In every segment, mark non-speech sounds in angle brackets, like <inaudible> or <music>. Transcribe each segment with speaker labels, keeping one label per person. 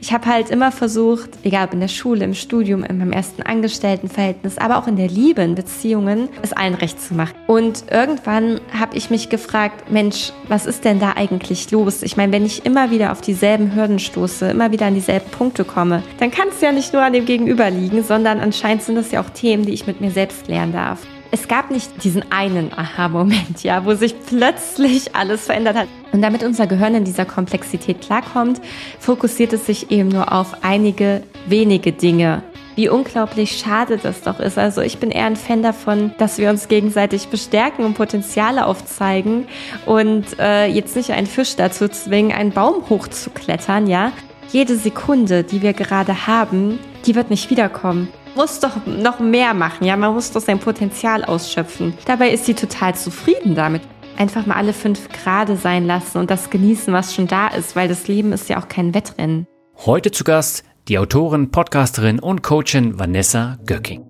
Speaker 1: Ich habe halt immer versucht, egal ob in der Schule, im Studium, in meinem ersten Angestelltenverhältnis, aber auch in der Liebe, in Beziehungen, es allen recht zu machen. Und irgendwann habe ich mich gefragt, Mensch, was ist denn da eigentlich los? Ich meine, wenn ich immer wieder auf dieselben Hürden stoße, immer wieder an dieselben Punkte komme, dann kann es ja nicht nur an dem Gegenüber liegen, sondern anscheinend sind das ja auch Themen, die ich mit mir selbst lernen darf es gab nicht diesen einen Aha-Moment, ja, wo sich plötzlich alles verändert hat. Und damit unser Gehirn in dieser Komplexität klarkommt, fokussiert es sich eben nur auf einige wenige Dinge. Wie unglaublich schade das doch ist. Also ich bin eher ein Fan davon, dass wir uns gegenseitig bestärken und Potenziale aufzeigen und äh, jetzt nicht einen Fisch dazu zwingen, einen Baum hochzuklettern, ja. Jede Sekunde, die wir gerade haben, die wird nicht wiederkommen muss doch noch mehr machen, ja, man muss doch sein Potenzial ausschöpfen. Dabei ist sie total zufrieden damit. Einfach mal alle fünf Grade sein lassen und das genießen, was schon da ist, weil das Leben ist ja auch kein Wettrennen.
Speaker 2: Heute zu Gast die Autorin, Podcasterin und Coachin Vanessa Göcking.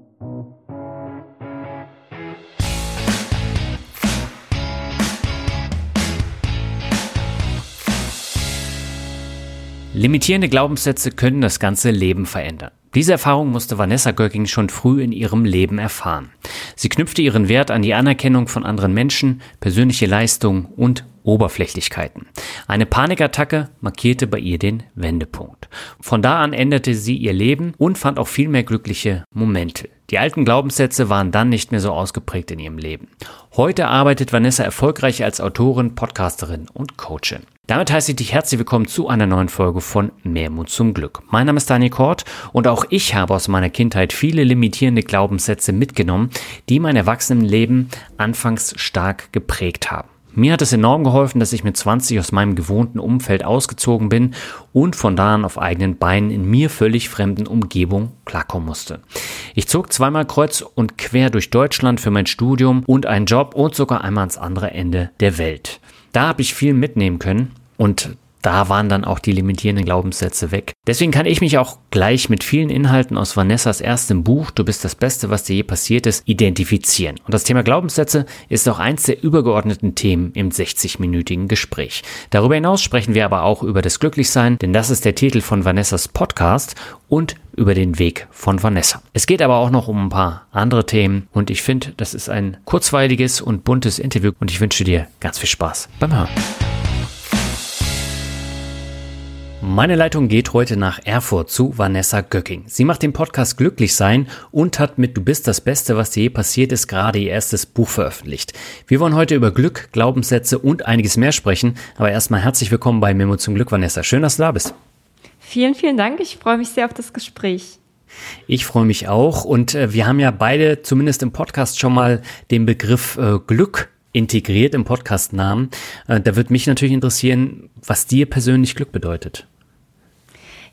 Speaker 2: Limitierende Glaubenssätze können das ganze Leben verändern. Diese Erfahrung musste Vanessa Göcking schon früh in ihrem Leben erfahren. Sie knüpfte ihren Wert an die Anerkennung von anderen Menschen, persönliche Leistung und Oberflächlichkeiten. Eine Panikattacke markierte bei ihr den Wendepunkt. Von da an änderte sie ihr Leben und fand auch viel mehr glückliche Momente. Die alten Glaubenssätze waren dann nicht mehr so ausgeprägt in ihrem Leben. Heute arbeitet Vanessa erfolgreich als Autorin, Podcasterin und Coachin. Damit heiße ich dich herzlich willkommen zu einer neuen Folge von Mehr Mut zum Glück. Mein Name ist Daniel Kort und auch ich habe aus meiner Kindheit viele limitierende Glaubenssätze mitgenommen, die mein Erwachsenenleben anfangs stark geprägt haben. Mir hat es enorm geholfen, dass ich mit 20 aus meinem gewohnten Umfeld ausgezogen bin und von da an auf eigenen Beinen in mir völlig fremden Umgebung klarkommen musste. Ich zog zweimal kreuz und quer durch Deutschland für mein Studium und einen Job und sogar einmal ans andere Ende der Welt. Da habe ich viel mitnehmen können und da waren dann auch die limitierenden Glaubenssätze weg. Deswegen kann ich mich auch gleich mit vielen Inhalten aus Vanessas erstem Buch Du bist das Beste, was dir je passiert ist, identifizieren. Und das Thema Glaubenssätze ist auch eins der übergeordneten Themen im 60-minütigen Gespräch. Darüber hinaus sprechen wir aber auch über das Glücklichsein, denn das ist der Titel von Vanessas Podcast und über den Weg von Vanessa. Es geht aber auch noch um ein paar andere Themen und ich finde, das ist ein kurzweiliges und buntes Interview und ich wünsche dir ganz viel Spaß beim Hören. Meine Leitung geht heute nach Erfurt zu Vanessa Göcking. Sie macht den Podcast Glücklich sein und hat mit Du bist das Beste, was dir je passiert ist, gerade ihr erstes Buch veröffentlicht. Wir wollen heute über Glück, Glaubenssätze und einiges mehr sprechen. Aber erstmal herzlich willkommen bei Memo zum Glück, Vanessa. Schön, dass du da bist.
Speaker 1: Vielen, vielen Dank. Ich freue mich sehr auf das Gespräch.
Speaker 2: Ich freue mich auch und äh, wir haben ja beide zumindest im Podcast schon mal den Begriff äh, Glück integriert im Podcast-Namen. Äh, da würde mich natürlich interessieren, was dir persönlich Glück bedeutet.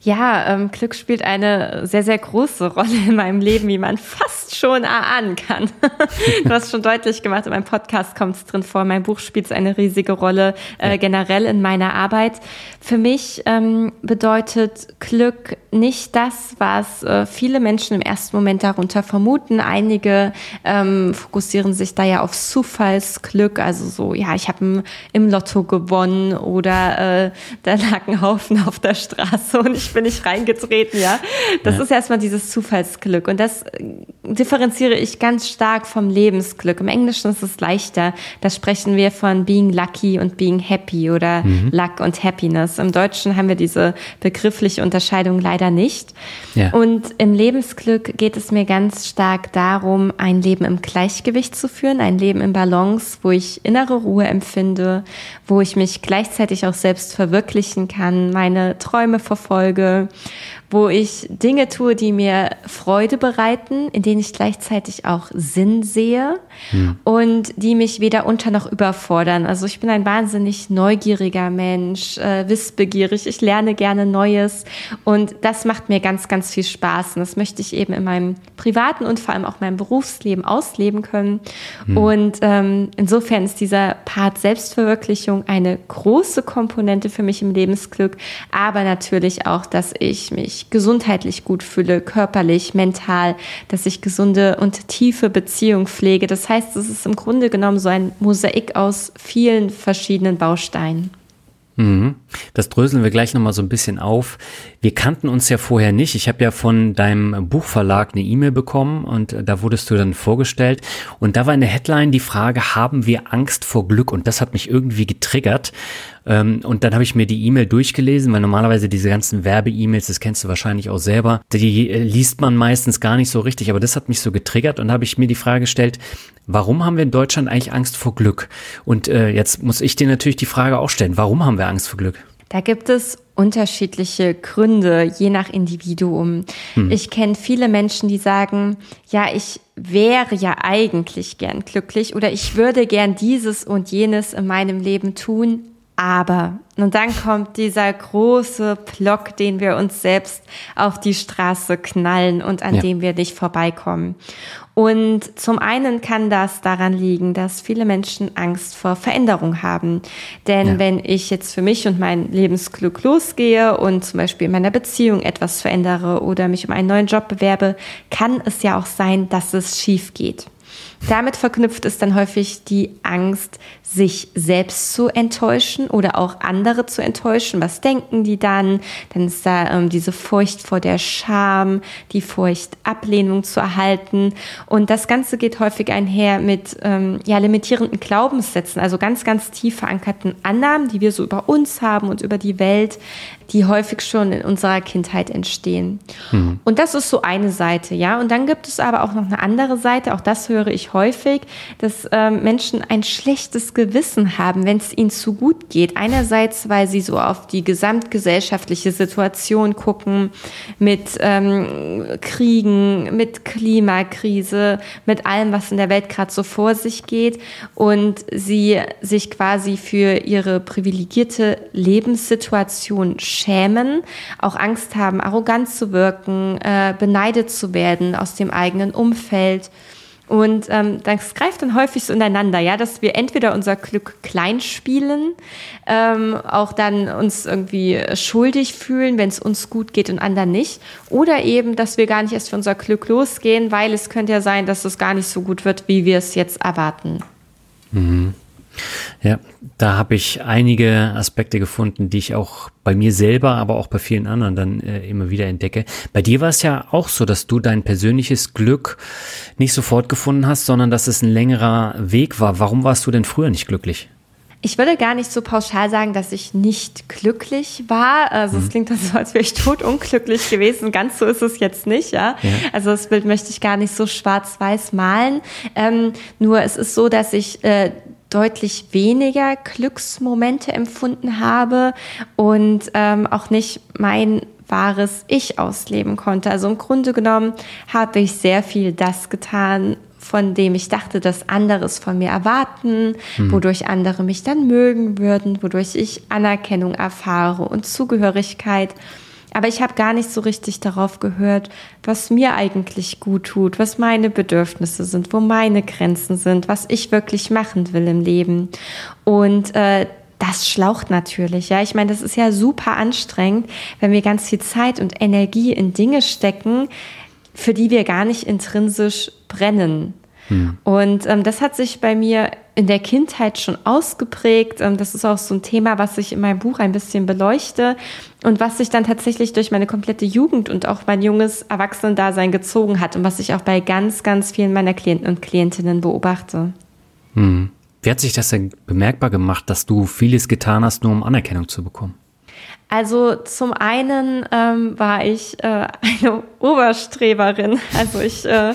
Speaker 1: Ja, ähm, Glück spielt eine sehr, sehr große Rolle in meinem Leben, wie man fast schon erahnen kann. <laughs> du hast schon deutlich gemacht, in meinem Podcast kommt es drin vor, mein Buch spielt eine riesige Rolle äh, generell in meiner Arbeit. Für mich ähm, bedeutet Glück nicht das, was äh, viele Menschen im ersten Moment darunter vermuten. Einige ähm, fokussieren sich da ja auf Zufallsglück, also so, ja, ich habe im Lotto gewonnen oder äh, da lag ein Haufen auf der Straße und ich bin nicht reingetreten, ja. Das ja. ist erstmal dieses Zufallsglück und das äh, differenziere ich ganz stark vom Lebensglück. Im Englischen ist es leichter. Da sprechen wir von being lucky und being happy oder mhm. luck und happiness. Im Deutschen haben wir diese begriffliche Unterscheidung leider nicht. Ja. Und im Lebensglück geht es mir ganz stark darum, ein Leben im Gleichgewicht zu führen, ein Leben im Balance, wo ich innere Ruhe empfinde, wo ich mich gleichzeitig auch selbst verwirklichen kann, meine Träume verfolge, euh, wo ich Dinge tue, die mir Freude bereiten, in denen ich gleichzeitig auch Sinn sehe hm. und die mich weder unter noch überfordern. Also ich bin ein wahnsinnig neugieriger Mensch, äh, wissbegierig, ich lerne gerne Neues und das macht mir ganz, ganz viel Spaß und das möchte ich eben in meinem privaten und vor allem auch meinem Berufsleben ausleben können. Hm. Und ähm, insofern ist dieser Part Selbstverwirklichung eine große Komponente für mich im Lebensglück, aber natürlich auch, dass ich mich mich gesundheitlich gut fühle, körperlich, mental, dass ich gesunde und tiefe Beziehungen pflege. Das heißt, es ist im Grunde genommen so ein Mosaik aus vielen verschiedenen Bausteinen.
Speaker 2: Mhm. Das dröseln wir gleich nochmal so ein bisschen auf. Wir kannten uns ja vorher nicht. Ich habe ja von deinem Buchverlag eine E-Mail bekommen und da wurdest du dann vorgestellt. Und da war in der Headline die Frage, haben wir Angst vor Glück? Und das hat mich irgendwie getriggert. Ähm, und dann habe ich mir die E-Mail durchgelesen, weil normalerweise diese ganzen Werbe-E-Mails, das kennst du wahrscheinlich auch selber, die äh, liest man meistens gar nicht so richtig, aber das hat mich so getriggert und habe ich mir die Frage gestellt, warum haben wir in Deutschland eigentlich Angst vor Glück? Und äh, jetzt muss ich dir natürlich die Frage auch stellen, warum haben wir Angst vor Glück?
Speaker 1: Da gibt es unterschiedliche Gründe, je nach Individuum. Hm. Ich kenne viele Menschen, die sagen, ja, ich wäre ja eigentlich gern glücklich oder ich würde gern dieses und jenes in meinem Leben tun, aber. Und dann kommt dieser große Block, den wir uns selbst auf die Straße knallen und an ja. dem wir nicht vorbeikommen. Und zum einen kann das daran liegen, dass viele Menschen Angst vor Veränderung haben. Denn ja. wenn ich jetzt für mich und mein Lebensglück losgehe und zum Beispiel in meiner Beziehung etwas verändere oder mich um einen neuen Job bewerbe, kann es ja auch sein, dass es schief geht. Damit verknüpft ist dann häufig die Angst, sich selbst zu enttäuschen oder auch andere zu enttäuschen. Was denken die dann? Dann ist da ähm, diese Furcht vor der Scham, die Furcht, Ablehnung zu erhalten. Und das Ganze geht häufig einher mit ähm, ja, limitierenden Glaubenssätzen, also ganz, ganz tief verankerten Annahmen, die wir so über uns haben und über die Welt, die häufig schon in unserer Kindheit entstehen. Mhm. Und das ist so eine Seite, ja. Und dann gibt es aber auch noch eine andere Seite, auch das höre ich häufig, dass ähm, Menschen ein schlechtes Gewissen haben, wenn es ihnen zu gut geht. Einerseits, weil sie so auf die gesamtgesellschaftliche Situation gucken, mit ähm, Kriegen, mit Klimakrise, mit allem, was in der Welt gerade so vor sich geht und sie sich quasi für ihre privilegierte Lebenssituation schämen, auch Angst haben, arrogant zu wirken, äh, beneidet zu werden aus dem eigenen Umfeld. Und ähm, das greift dann häufig so ineinander, ja, dass wir entweder unser Glück klein spielen, ähm, auch dann uns irgendwie schuldig fühlen, wenn es uns gut geht und anderen nicht, oder eben, dass wir gar nicht erst für unser Glück losgehen, weil es könnte ja sein, dass es gar nicht so gut wird, wie wir es jetzt erwarten.
Speaker 2: Mhm. Ja, da habe ich einige Aspekte gefunden, die ich auch bei mir selber, aber auch bei vielen anderen dann äh, immer wieder entdecke. Bei dir war es ja auch so, dass du dein persönliches Glück nicht sofort gefunden hast, sondern dass es ein längerer Weg war. Warum warst du denn früher nicht glücklich?
Speaker 1: Ich würde gar nicht so pauschal sagen, dass ich nicht glücklich war. Also es mhm. klingt dann so, als wäre ich totunglücklich gewesen. Ganz so ist es jetzt nicht, ja. ja. Also das Bild möchte ich gar nicht so schwarz-weiß malen. Ähm, nur es ist so, dass ich äh, deutlich weniger Glücksmomente empfunden habe und ähm, auch nicht mein wahres Ich ausleben konnte. Also im Grunde genommen habe ich sehr viel das getan, von dem ich dachte, dass andere es von mir erwarten, hm. wodurch andere mich dann mögen würden, wodurch ich Anerkennung erfahre und Zugehörigkeit. Aber ich habe gar nicht so richtig darauf gehört, was mir eigentlich gut tut, was meine Bedürfnisse sind, wo meine Grenzen sind, was ich wirklich machen will im Leben. Und äh, das schlaucht natürlich, ja. Ich meine, das ist ja super anstrengend, wenn wir ganz viel Zeit und Energie in Dinge stecken, für die wir gar nicht intrinsisch brennen. Hm. Und ähm, das hat sich bei mir in der Kindheit schon ausgeprägt. Ähm, das ist auch so ein Thema, was ich in meinem Buch ein bisschen beleuchte und was sich dann tatsächlich durch meine komplette Jugend und auch mein junges Erwachsenendasein gezogen hat und was ich auch bei ganz, ganz vielen meiner Klienten und Klientinnen beobachte.
Speaker 2: Hm. Wie hat sich das denn bemerkbar gemacht, dass du vieles getan hast, nur um Anerkennung zu bekommen?
Speaker 1: Also zum einen ähm, war ich äh, <laughs> eine Oberstreberin. Also ich äh,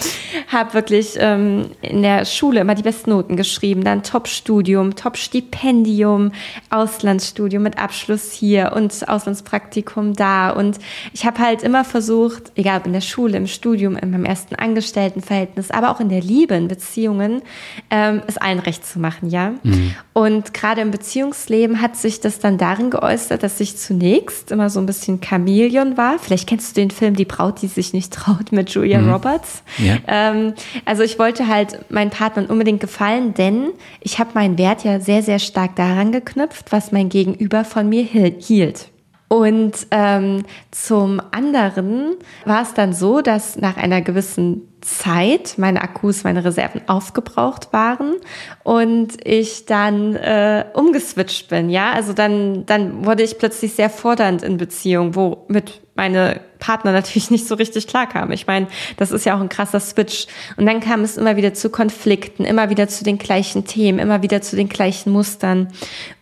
Speaker 1: habe wirklich ähm, in der Schule immer die besten Noten geschrieben, dann Top-Studium, Top-Stipendium, Auslandsstudium mit Abschluss hier und Auslandspraktikum da. Und ich habe halt immer versucht, egal ob in der Schule, im Studium, in meinem ersten Angestelltenverhältnis, aber auch in der Liebe, in Beziehungen, ähm, es allen recht zu machen, ja. Mhm. Und gerade im Beziehungsleben hat sich das dann darin geäußert, dass ich zunächst immer so ein bisschen Chamäleon war. Vielleicht kennst du den Film Die Braut, die sich nicht traut mit Julia mhm. Roberts. Ja. Ähm, also ich wollte halt meinen Partnern unbedingt gefallen, denn ich habe meinen Wert ja sehr, sehr stark daran geknüpft, was mein Gegenüber von mir hielt. Und ähm, zum anderen war es dann so, dass nach einer gewissen Zeit meine Akkus, meine Reserven aufgebraucht waren und ich dann äh, umgeswitcht bin. Ja, also dann dann wurde ich plötzlich sehr fordernd in Beziehung, womit meine Partner <laughs> natürlich nicht so richtig klarkamen. Ich meine, das ist ja auch ein krasser Switch. Und dann kam es immer wieder zu Konflikten, immer wieder zu den gleichen Themen, immer wieder zu den gleichen Mustern.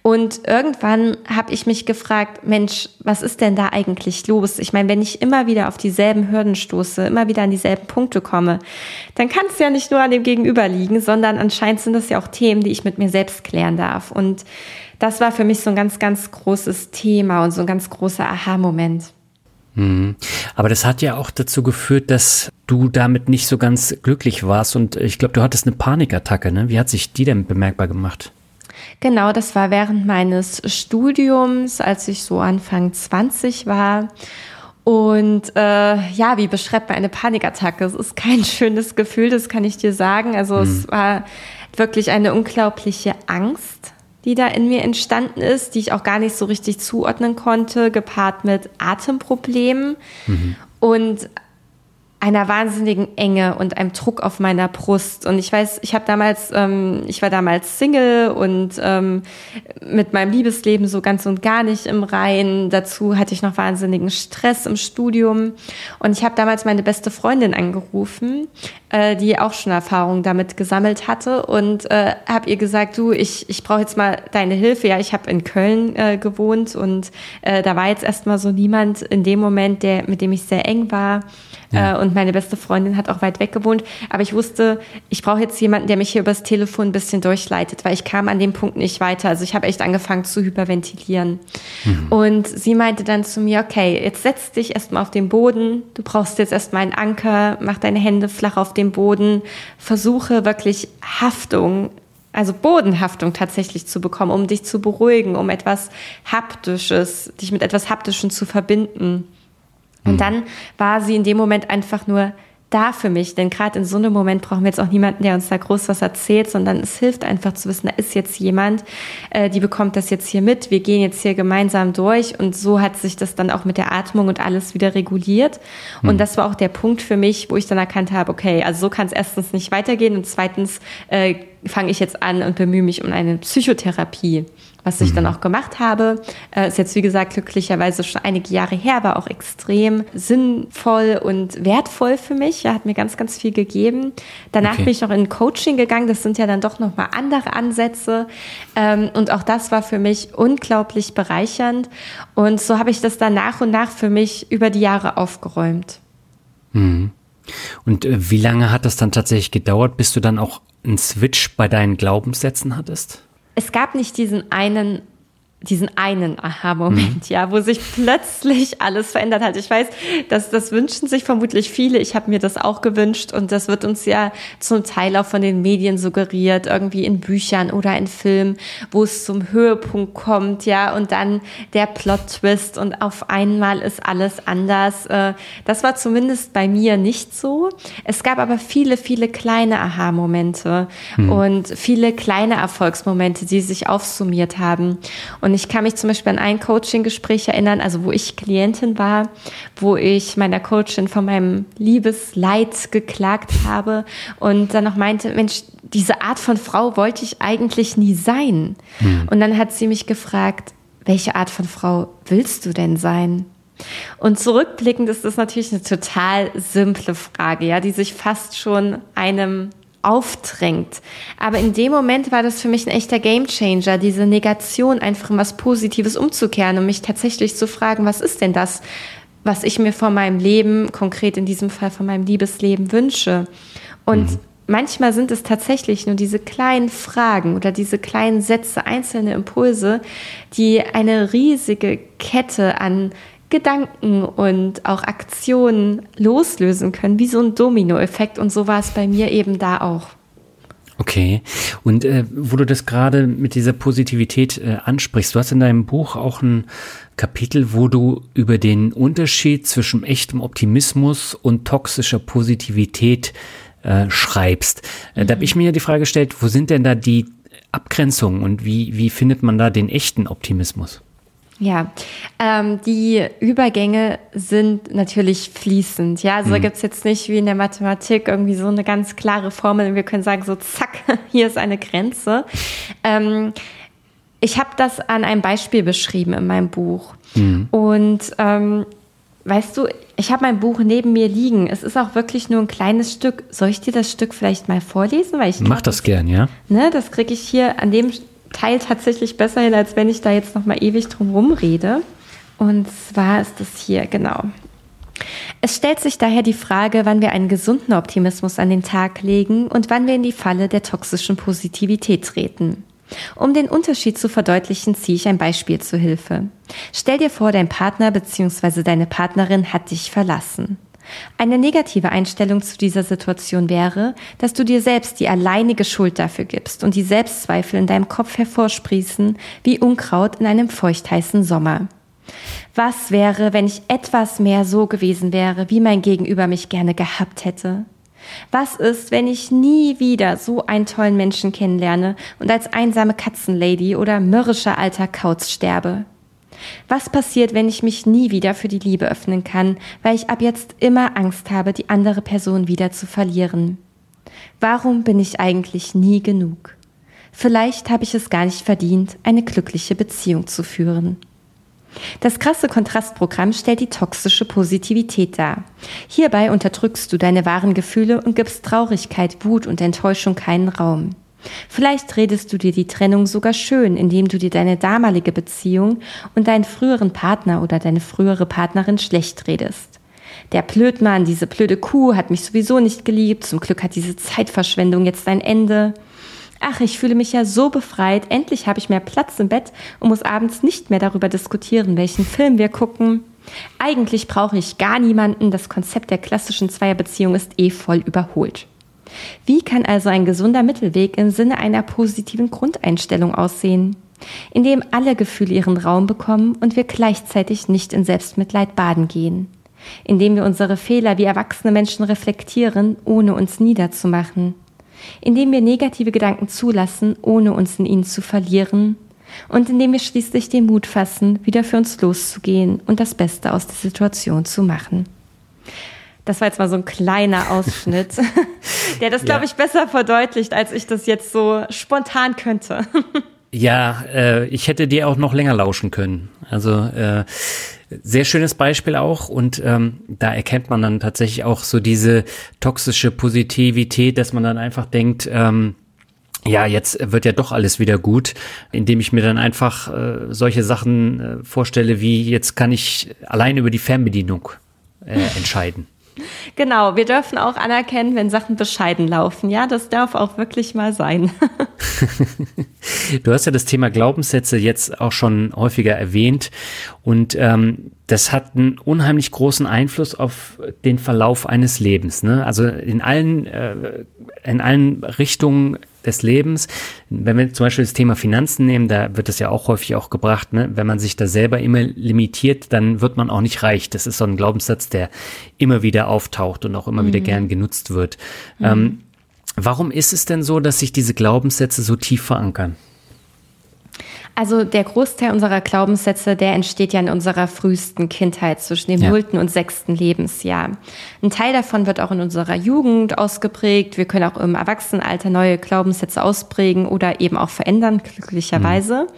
Speaker 1: Und irgendwann habe ich mich gefragt, Mensch, was ist denn da eigentlich los? Ich meine, wenn ich immer wieder auf dieselben Hürden stoße, immer wieder an dieselben Punkte komme, dann kann es ja nicht nur an dem Gegenüber liegen, sondern anscheinend sind das ja auch Themen, die ich mit mir selbst klären darf. Und das war für mich so ein ganz, ganz großes Thema und so ein ganz großer Aha-Moment.
Speaker 2: Mhm. Aber das hat ja auch dazu geführt, dass du damit nicht so ganz glücklich warst und ich glaube, du hattest eine Panikattacke, ne? Wie hat sich die denn bemerkbar gemacht?
Speaker 1: Genau, das war während meines Studiums, als ich so Anfang 20 war. Und äh, ja, wie beschreibt man eine Panikattacke? Es ist kein <laughs> schönes Gefühl, das kann ich dir sagen. Also mhm. es war wirklich eine unglaubliche Angst die da in mir entstanden ist, die ich auch gar nicht so richtig zuordnen konnte, gepaart mit Atemproblemen. Mhm. Und einer wahnsinnigen Enge und einem Druck auf meiner Brust. Und ich weiß, ich habe damals, ähm, ich war damals Single und ähm, mit meinem Liebesleben so ganz und gar nicht im Reinen. Dazu hatte ich noch wahnsinnigen Stress im Studium. Und ich habe damals meine beste Freundin angerufen, äh, die auch schon Erfahrungen damit gesammelt hatte und äh, habe ihr gesagt, du, ich, ich brauche jetzt mal deine Hilfe. Ja, ich habe in Köln äh, gewohnt und äh, da war jetzt erstmal so niemand in dem Moment, der, mit dem ich sehr eng war. Ja. Äh, und meine beste Freundin hat auch weit weg gewohnt. Aber ich wusste, ich brauche jetzt jemanden, der mich hier übers Telefon ein bisschen durchleitet, weil ich kam an dem Punkt nicht weiter. Also ich habe echt angefangen zu hyperventilieren. Mhm. Und sie meinte dann zu mir, okay, jetzt setz dich erstmal auf den Boden. Du brauchst jetzt erstmal einen Anker, mach deine Hände flach auf den Boden, versuche wirklich Haftung also Bodenhaftung tatsächlich zu bekommen, um dich zu beruhigen, um etwas Haptisches, dich mit etwas Haptischem zu verbinden. Und mhm. dann war sie in dem Moment einfach nur da für mich, denn gerade in so einem Moment brauchen wir jetzt auch niemanden, der uns da groß was erzählt, sondern es hilft einfach zu wissen, da ist jetzt jemand, äh, die bekommt das jetzt hier mit, wir gehen jetzt hier gemeinsam durch und so hat sich das dann auch mit der Atmung und alles wieder reguliert. Und mhm. das war auch der Punkt für mich, wo ich dann erkannt habe, okay, also so kann es erstens nicht weitergehen und zweitens äh, fange ich jetzt an und bemühe mich um eine Psychotherapie was ich mhm. dann auch gemacht habe. Äh, ist jetzt, wie gesagt, glücklicherweise schon einige Jahre her, aber auch extrem sinnvoll und wertvoll für mich. Er hat mir ganz, ganz viel gegeben. Danach okay. bin ich noch in Coaching gegangen. Das sind ja dann doch nochmal andere Ansätze. Ähm, und auch das war für mich unglaublich bereichernd. Und so habe ich das dann nach und nach für mich über die Jahre aufgeräumt.
Speaker 2: Mhm. Und äh, wie lange hat das dann tatsächlich gedauert, bis du dann auch einen Switch bei deinen Glaubenssätzen hattest?
Speaker 1: Es gab nicht diesen einen diesen einen Aha-Moment, mhm. ja, wo sich plötzlich alles verändert hat. Ich weiß, dass das wünschen sich vermutlich viele. Ich habe mir das auch gewünscht und das wird uns ja zum Teil auch von den Medien suggeriert, irgendwie in Büchern oder in Filmen, wo es zum Höhepunkt kommt, ja, und dann der Plot-Twist und auf einmal ist alles anders. Äh, das war zumindest bei mir nicht so. Es gab aber viele, viele kleine Aha-Momente mhm. und viele kleine Erfolgsmomente, die sich aufsummiert haben. Und und ich kann mich zum Beispiel an ein Coaching-Gespräch erinnern, also wo ich Klientin war, wo ich meiner Coachin von meinem Liebesleid geklagt habe und dann noch meinte, Mensch, diese Art von Frau wollte ich eigentlich nie sein. Hm. Und dann hat sie mich gefragt, welche Art von Frau willst du denn sein? Und zurückblickend ist das natürlich eine total simple Frage, ja, die sich fast schon einem aufdrängt. Aber in dem Moment war das für mich ein echter Gamechanger, diese Negation einfach in was Positives umzukehren und mich tatsächlich zu fragen, was ist denn das, was ich mir von meinem Leben, konkret in diesem Fall von meinem Liebesleben wünsche. Und mhm. manchmal sind es tatsächlich nur diese kleinen Fragen oder diese kleinen Sätze, einzelne Impulse, die eine riesige Kette an Gedanken und auch Aktionen loslösen können, wie so ein Dominoeffekt. Und so war es bei mir eben da auch.
Speaker 2: Okay. Und äh, wo du das gerade mit dieser Positivität äh, ansprichst, du hast in deinem Buch auch ein Kapitel, wo du über den Unterschied zwischen echtem Optimismus und toxischer Positivität äh, schreibst. Äh, Da habe ich mir die Frage gestellt, wo sind denn da die Abgrenzungen und wie, wie findet man da den echten Optimismus?
Speaker 1: Ja, ähm, die Übergänge sind natürlich fließend. Ja, also mhm. da gibt's jetzt nicht wie in der Mathematik irgendwie so eine ganz klare Formel. Wir können sagen, so zack, <laughs> hier ist eine Grenze. Ähm, ich habe das an einem Beispiel beschrieben in meinem Buch. Mhm. Und ähm, weißt du, ich habe mein Buch neben mir liegen. Es ist auch wirklich nur ein kleines Stück. Soll ich dir das Stück vielleicht mal vorlesen?
Speaker 2: Weil ich Mach das gern, ja.
Speaker 1: Ne, das kriege ich hier an dem Teil tatsächlich besser hin, als wenn ich da jetzt noch mal ewig drum rumrede. Und zwar ist es hier, genau. Es stellt sich daher die Frage, wann wir einen gesunden Optimismus an den Tag legen und wann wir in die Falle der toxischen Positivität treten. Um den Unterschied zu verdeutlichen, ziehe ich ein Beispiel zu Hilfe. Stell dir vor, dein Partner bzw. deine Partnerin hat dich verlassen. Eine negative Einstellung zu dieser Situation wäre, dass du dir selbst die alleinige Schuld dafür gibst und die Selbstzweifel in deinem Kopf hervorsprießen wie Unkraut in einem feuchtheißen Sommer. Was wäre, wenn ich etwas mehr so gewesen wäre, wie mein Gegenüber mich gerne gehabt hätte? Was ist, wenn ich nie wieder so einen tollen Menschen kennenlerne und als einsame Katzenlady oder mürrischer alter Kauz sterbe? Was passiert, wenn ich mich nie wieder für die Liebe öffnen kann, weil ich ab jetzt immer Angst habe, die andere Person wieder zu verlieren? Warum bin ich eigentlich nie genug? Vielleicht habe ich es gar nicht verdient, eine glückliche Beziehung zu führen. Das krasse Kontrastprogramm stellt die toxische Positivität dar. Hierbei unterdrückst du deine wahren Gefühle und gibst Traurigkeit, Wut und Enttäuschung keinen Raum. Vielleicht redest du dir die Trennung sogar schön, indem du dir deine damalige Beziehung und deinen früheren Partner oder deine frühere Partnerin schlecht redest. Der Blödmann, diese blöde Kuh hat mich sowieso nicht geliebt, zum Glück hat diese Zeitverschwendung jetzt ein Ende. Ach, ich fühle mich ja so befreit, endlich habe ich mehr Platz im Bett und muss abends nicht mehr darüber diskutieren, welchen Film wir gucken. Eigentlich brauche ich gar niemanden, das Konzept der klassischen Zweierbeziehung ist eh voll überholt. Wie kann also ein gesunder Mittelweg im Sinne einer positiven Grundeinstellung aussehen? Indem alle Gefühle ihren Raum bekommen und wir gleichzeitig nicht in Selbstmitleid baden gehen. Indem wir unsere Fehler wie erwachsene Menschen reflektieren, ohne uns niederzumachen. Indem wir negative Gedanken zulassen, ohne uns in ihnen zu verlieren. Und indem wir schließlich den Mut fassen, wieder für uns loszugehen und das Beste aus der Situation zu machen. Das war jetzt mal so ein kleiner <laughs> Ausschnitt, <laughs> der das, glaube ich, besser verdeutlicht, als ich das jetzt so spontan könnte. <laughs>
Speaker 2: Ja, äh, ich hätte dir auch noch länger lauschen können. Also äh, sehr schönes Beispiel auch und ähm, da erkennt man dann tatsächlich auch so diese toxische Positivität, dass man dann einfach denkt, ähm, ja, jetzt wird ja doch alles wieder gut, indem ich mir dann einfach äh, solche Sachen äh, vorstelle, wie jetzt kann ich allein über die Fernbedienung äh, entscheiden.
Speaker 1: Genau, wir dürfen auch anerkennen, wenn Sachen bescheiden laufen. Ja, das darf auch wirklich mal sein. <laughs>
Speaker 2: du hast ja das Thema Glaubenssätze jetzt auch schon häufiger erwähnt und ähm, das hat einen unheimlich großen Einfluss auf den Verlauf eines Lebens. Ne? Also in allen, äh, in allen Richtungen des Lebens. Wenn wir zum Beispiel das Thema Finanzen nehmen, da wird es ja auch häufig auch gebracht, ne? wenn man sich da selber immer limitiert, dann wird man auch nicht reich. Das ist so ein Glaubenssatz, der immer wieder auftaucht und auch immer mhm. wieder gern genutzt wird. Mhm. Ähm, warum ist es denn so, dass sich diese Glaubenssätze so tief verankern?
Speaker 1: Also der Großteil unserer Glaubenssätze, der entsteht ja in unserer frühesten Kindheit zwischen dem nullten ja. und sechsten Lebensjahr. Ein Teil davon wird auch in unserer Jugend ausgeprägt. Wir können auch im Erwachsenenalter neue Glaubenssätze ausprägen oder eben auch verändern, glücklicherweise.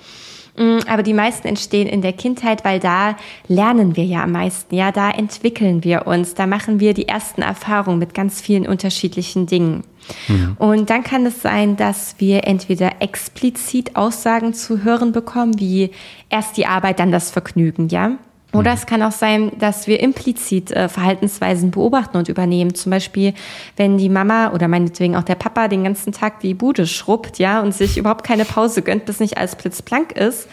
Speaker 1: Mm, aber die meisten entstehen in der Kindheit, weil da lernen wir ja am meisten. Ja, da entwickeln wir uns. Da machen wir die ersten Erfahrungen mit ganz vielen unterschiedlichen Dingen. Mhm. Und dann kann es sein, dass wir entweder explizit Aussagen zu hören bekommen, wie erst die Arbeit, dann das Vergnügen, ja. Oder mhm. es kann auch sein, dass wir implizit äh, Verhaltensweisen beobachten und übernehmen. Zum Beispiel, wenn die Mama oder meinetwegen auch der Papa den ganzen Tag die Bude schrubbt, ja, und sich überhaupt keine Pause gönnt, bis nicht alles blitzblank ist,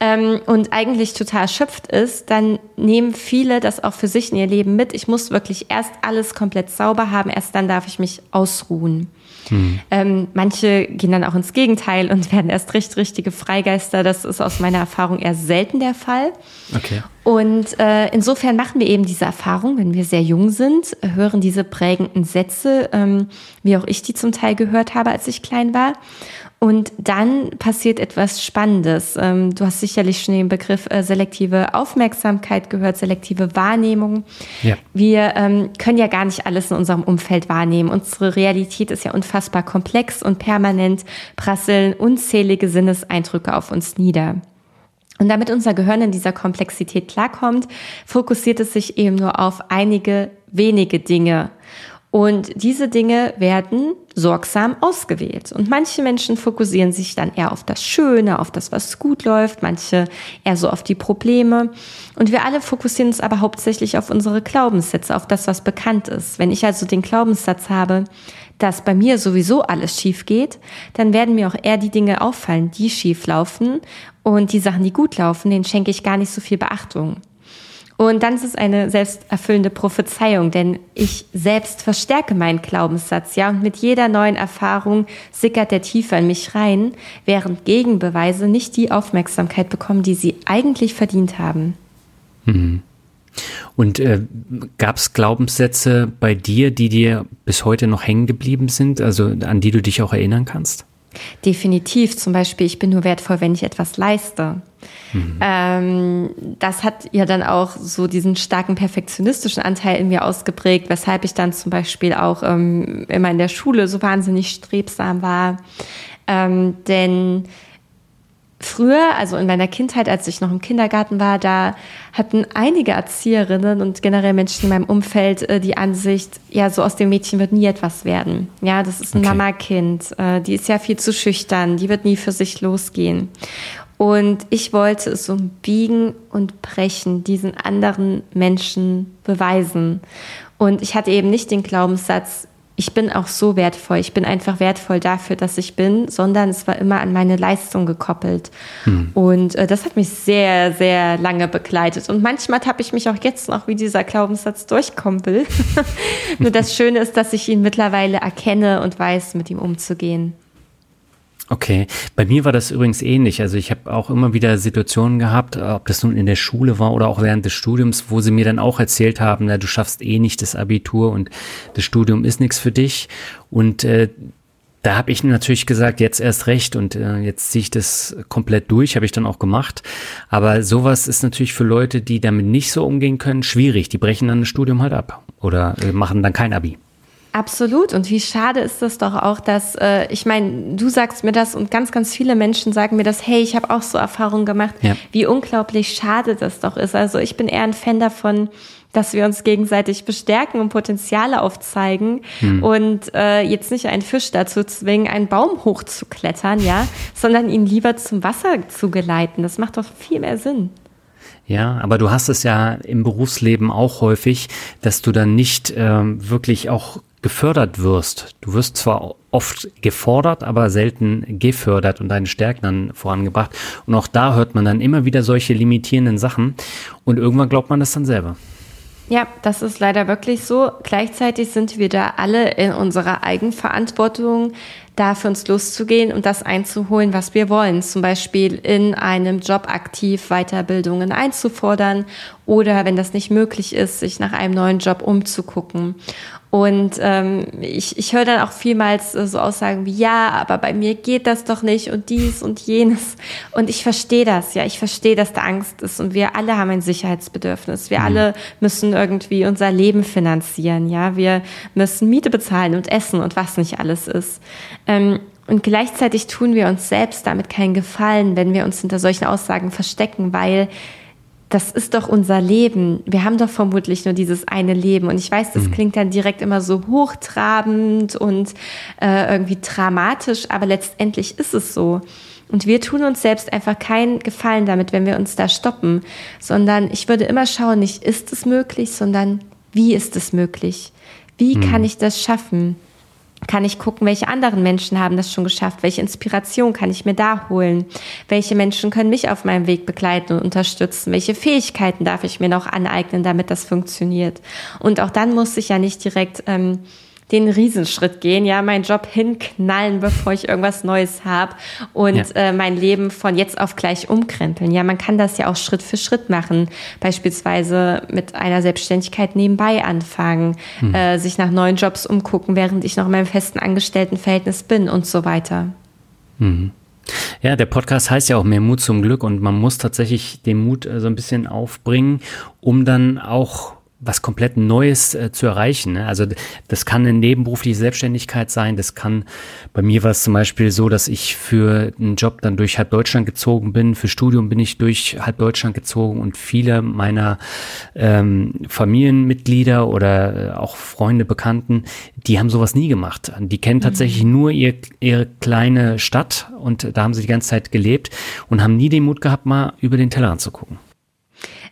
Speaker 1: ähm, und eigentlich total erschöpft ist, dann nehmen viele das auch für sich in ihr Leben mit. Ich muss wirklich erst alles komplett sauber haben, erst dann darf ich mich ausruhen. Hm. Ähm, manche gehen dann auch ins Gegenteil und <laughs> werden erst recht richtige Freigeister. Das ist aus meiner Erfahrung eher selten der Fall. Okay. Und äh, insofern machen wir eben diese Erfahrung, wenn wir sehr jung sind, hören diese prägenden Sätze, ähm, wie auch ich die zum Teil gehört habe, als ich klein war. Und dann passiert etwas Spannendes. Ähm, du hast sicherlich schon den Begriff äh, selektive Aufmerksamkeit gehört, selektive Wahrnehmung. Ja. Wir ähm, können ja gar nicht alles in unserem Umfeld wahrnehmen. Unsere Realität ist ja unfassbar komplex und permanent prasseln unzählige Sinneseindrücke auf uns nieder. Und damit unser Gehirn in dieser Komplexität klarkommt, fokussiert es sich eben nur auf einige wenige Dinge. Und diese Dinge werden sorgsam ausgewählt. Und manche Menschen fokussieren sich dann eher auf das Schöne, auf das, was gut läuft, manche eher so auf die Probleme. Und wir alle fokussieren uns aber hauptsächlich auf unsere Glaubenssätze, auf das, was bekannt ist. Wenn ich also den Glaubenssatz habe, dass bei mir sowieso alles schief geht, dann werden mir auch eher die Dinge auffallen, die schief laufen. Und die Sachen, die gut laufen, denen schenke ich gar nicht so viel Beachtung. Und dann ist es eine selbsterfüllende Prophezeiung, denn ich selbst verstärke meinen Glaubenssatz, ja, und mit jeder neuen Erfahrung sickert der tiefer in mich rein, während Gegenbeweise nicht die Aufmerksamkeit bekommen, die sie eigentlich verdient haben.
Speaker 2: Mhm. Und äh, gab es Glaubenssätze bei dir, die dir bis heute noch hängen geblieben sind, also an die du dich auch erinnern kannst?
Speaker 1: Definitiv. Zum Beispiel, ich bin nur wertvoll, wenn ich etwas leiste. Mhm. Ähm, das hat ja dann auch so diesen starken perfektionistischen Anteil in mir ausgeprägt, weshalb ich dann zum Beispiel auch ähm, immer in der Schule so wahnsinnig strebsam war. Ähm, denn Früher, also in meiner Kindheit, als ich noch im Kindergarten war, da hatten einige Erzieherinnen und generell Menschen in meinem Umfeld äh, die Ansicht, ja, so aus dem Mädchen wird nie etwas werden. Ja, das ist ein okay. Mama-Kind, äh, die ist ja viel zu schüchtern, die wird nie für sich losgehen. Und ich wollte es um Biegen und Brechen diesen anderen Menschen beweisen. Und ich hatte eben nicht den Glaubenssatz, ich bin auch so wertvoll, ich bin einfach wertvoll dafür, dass ich bin, sondern es war immer an meine Leistung gekoppelt. Hm. Und äh, das hat mich sehr, sehr lange begleitet. Und manchmal habe ich mich auch jetzt noch wie dieser Glaubenssatz durchkompel. <laughs> Nur das Schöne ist, dass ich ihn mittlerweile erkenne und weiß, mit ihm umzugehen.
Speaker 2: Okay, bei mir war das übrigens ähnlich. Also ich habe auch immer wieder Situationen gehabt, ob das nun in der Schule war oder auch während des Studiums, wo sie mir dann auch erzählt haben, na, du schaffst eh nicht das Abitur und das Studium ist nichts für dich. Und äh, da habe ich natürlich gesagt, jetzt erst recht und äh, jetzt ziehe ich das komplett durch, habe ich dann auch gemacht. Aber sowas ist natürlich für Leute, die damit nicht so umgehen können, schwierig. Die brechen dann das Studium halt ab oder äh, machen dann kein Abi.
Speaker 1: Absolut. Und wie schade ist das doch auch, dass, äh, ich meine, du sagst mir das und ganz, ganz viele Menschen sagen mir das, hey, ich habe auch so Erfahrungen gemacht, ja. wie unglaublich schade das doch ist. Also ich bin eher ein Fan davon, dass wir uns gegenseitig bestärken und Potenziale aufzeigen hm. und äh, jetzt nicht einen Fisch dazu zwingen, einen Baum hochzuklettern, ja, sondern ihn lieber zum Wasser zu geleiten. Das macht doch viel mehr Sinn.
Speaker 2: Ja, aber du hast es ja im Berufsleben auch häufig, dass du dann nicht ähm, wirklich auch gefördert wirst. Du wirst zwar oft gefordert, aber selten gefördert und deine Stärken dann vorangebracht. Und auch da hört man dann immer wieder solche limitierenden Sachen und irgendwann glaubt man das dann selber.
Speaker 1: Ja, das ist leider wirklich so. Gleichzeitig sind wir da alle in unserer Eigenverantwortung, da für uns loszugehen und das einzuholen, was wir wollen. Zum Beispiel in einem Job aktiv Weiterbildungen einzufordern oder wenn das nicht möglich ist, sich nach einem neuen Job umzugucken. Und ähm, ich, ich höre dann auch vielmals äh, so Aussagen wie, ja, aber bei mir geht das doch nicht und dies und jenes. Und ich verstehe das, ja, ich verstehe, dass da Angst ist und wir alle haben ein Sicherheitsbedürfnis. Wir mhm. alle müssen irgendwie unser Leben finanzieren, ja. Wir müssen Miete bezahlen und essen und was nicht alles ist. Ähm, Und gleichzeitig tun wir uns selbst damit keinen Gefallen, wenn wir uns hinter solchen Aussagen verstecken, weil das ist doch unser Leben. Wir haben doch vermutlich nur dieses eine Leben. Und ich weiß, das mhm. klingt dann direkt immer so hochtrabend und äh, irgendwie dramatisch, aber letztendlich ist es so. Und wir tun uns selbst einfach keinen Gefallen damit, wenn wir uns da stoppen, sondern ich würde immer schauen, nicht ist es möglich, sondern wie ist es möglich? Wie mhm. kann ich das schaffen? Kann ich gucken, welche anderen Menschen haben das schon geschafft, welche Inspiration kann ich mir da holen, welche Menschen können mich auf meinem Weg begleiten und unterstützen, welche Fähigkeiten darf ich mir noch aneignen, damit das funktioniert. Und auch dann muss ich ja nicht direkt ähm, den Riesenschritt gehen, ja, meinen Job hinknallen, bevor ich irgendwas Neues habe und ja. äh, mein Leben von jetzt auf gleich umkrempeln. Ja, man kann das ja auch Schritt für Schritt machen, beispielsweise mit einer Selbstständigkeit nebenbei anfangen, hm. äh, sich nach neuen Jobs umgucken, während ich noch in meinem festen Angestelltenverhältnis bin und so weiter.
Speaker 2: Mhm. Ja, der Podcast heißt ja auch mehr Mut zum Glück und man muss tatsächlich den Mut äh, so ein bisschen aufbringen, um dann auch was komplett Neues äh, zu erreichen. Ne? Also das kann eine nebenberufliche Selbstständigkeit sein. Das kann, bei mir war es zum Beispiel so, dass ich für einen Job dann durch halb Deutschland gezogen bin. Für Studium bin ich durch halb Deutschland gezogen und viele meiner ähm, Familienmitglieder oder äh, auch Freunde, Bekannten, die haben sowas nie gemacht. Die kennen tatsächlich mhm. nur ihr, ihre kleine Stadt und da haben sie die ganze Zeit gelebt und haben nie den Mut gehabt, mal über den Tellerrand zu gucken.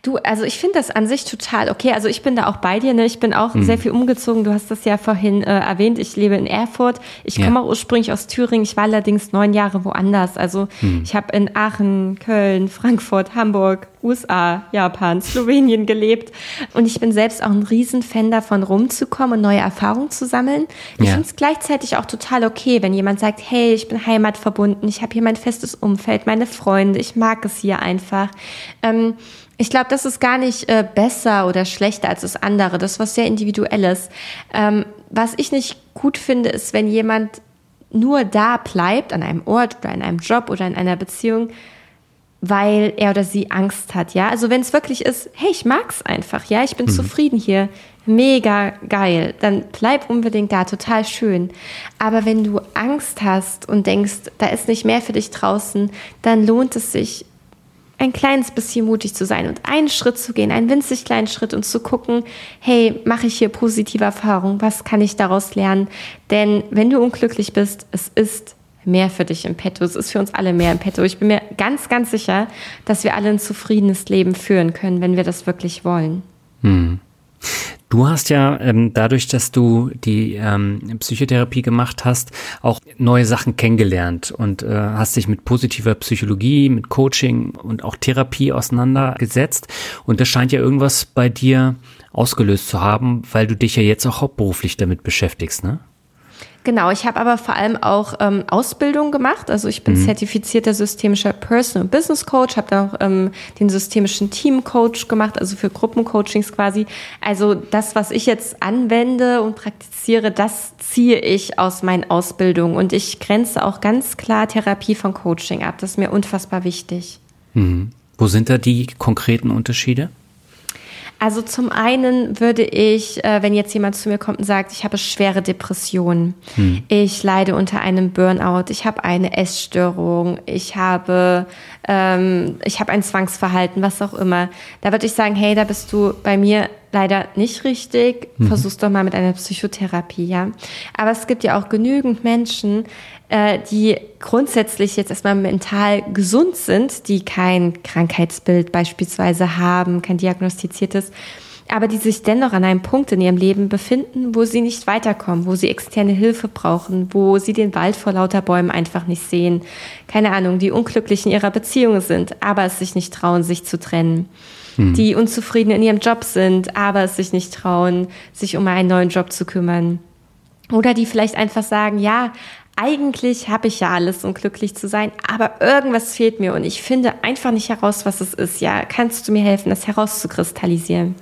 Speaker 1: Du, also ich finde das an sich total okay. Also ich bin da auch bei dir. Ne? Ich bin auch mhm. sehr viel umgezogen. Du hast das ja vorhin äh, erwähnt. Ich lebe in Erfurt. Ich komme auch ursprünglich aus Thüringen. Ich war allerdings neun Jahre woanders. Also mhm. ich habe in Aachen, Köln, Frankfurt, Hamburg, USA, Japan, Slowenien gelebt. Und ich bin selbst auch ein Riesenfan davon, rumzukommen und neue Erfahrungen zu sammeln. Ich ja. finde es gleichzeitig auch total okay, wenn jemand sagt, hey, ich bin heimatverbunden, ich habe hier mein festes Umfeld, meine Freunde, ich mag es hier einfach. Ähm, ich glaube, das ist gar nicht äh, besser oder schlechter als das andere. Das ist was sehr Individuelles. Ähm, was ich nicht gut finde, ist, wenn jemand nur da bleibt, an einem Ort oder in einem Job oder in einer Beziehung, weil er oder sie Angst hat, ja. Also wenn es wirklich ist, hey, ich mag's einfach, ja, ich bin mhm. zufrieden hier, mega geil, dann bleib unbedingt da, total schön. Aber wenn du Angst hast und denkst, da ist nicht mehr für dich draußen, dann lohnt es sich, ein kleines bisschen mutig zu sein und einen Schritt zu gehen, einen winzig kleinen Schritt und zu gucken, hey, mache ich hier positive Erfahrungen? Was kann ich daraus lernen? Denn wenn du unglücklich bist, es ist mehr für dich im Petto. Es ist für uns alle mehr im Petto. Ich bin mir ganz, ganz sicher, dass wir alle ein zufriedenes Leben führen können, wenn wir das wirklich wollen.
Speaker 2: Hm. Du hast ja ähm, dadurch, dass du die ähm, Psychotherapie gemacht hast, auch neue Sachen kennengelernt und äh, hast dich mit positiver Psychologie, mit Coaching und auch Therapie auseinandergesetzt. Und das scheint ja irgendwas bei dir ausgelöst zu haben, weil du dich ja jetzt auch hauptberuflich damit beschäftigst, ne?
Speaker 1: Genau, ich habe aber vor allem auch ähm, Ausbildung gemacht. Also ich bin mhm. zertifizierter systemischer Personal Business Coach, habe dann auch ähm, den systemischen Team Coach gemacht, also für Gruppencoachings quasi. Also das, was ich jetzt anwende und praktiziere, das ziehe ich aus meinen Ausbildungen. Und ich grenze auch ganz klar Therapie von Coaching ab. Das ist mir unfassbar wichtig.
Speaker 2: Mhm. Wo sind da die konkreten Unterschiede?
Speaker 1: Also zum einen würde ich, äh, wenn jetzt jemand zu mir kommt und sagt, ich habe schwere Depressionen, hm. ich leide unter einem Burnout, ich habe eine Essstörung, ich habe, ähm, ich habe ein Zwangsverhalten, was auch immer, da würde ich sagen, hey, da bist du bei mir leider nicht richtig. Mhm. Versuch's doch mal mit einer Psychotherapie, ja. Aber es gibt ja auch genügend Menschen, die grundsätzlich jetzt erstmal mental gesund sind, die kein Krankheitsbild beispielsweise haben, kein diagnostiziertes, aber die sich dennoch an einem Punkt in ihrem Leben befinden, wo sie nicht weiterkommen, wo sie externe Hilfe brauchen, wo sie den Wald vor lauter Bäumen einfach nicht sehen. Keine Ahnung, die unglücklich in ihrer Beziehung sind, aber es sich nicht trauen, sich zu trennen. Hm. Die unzufrieden in ihrem Job sind, aber es sich nicht trauen, sich um einen neuen Job zu kümmern. Oder die vielleicht einfach sagen, ja, eigentlich habe ich ja alles, um glücklich zu sein, aber irgendwas fehlt mir und ich finde einfach nicht heraus, was es ist. Ja, kannst du mir helfen, das herauszukristallisieren?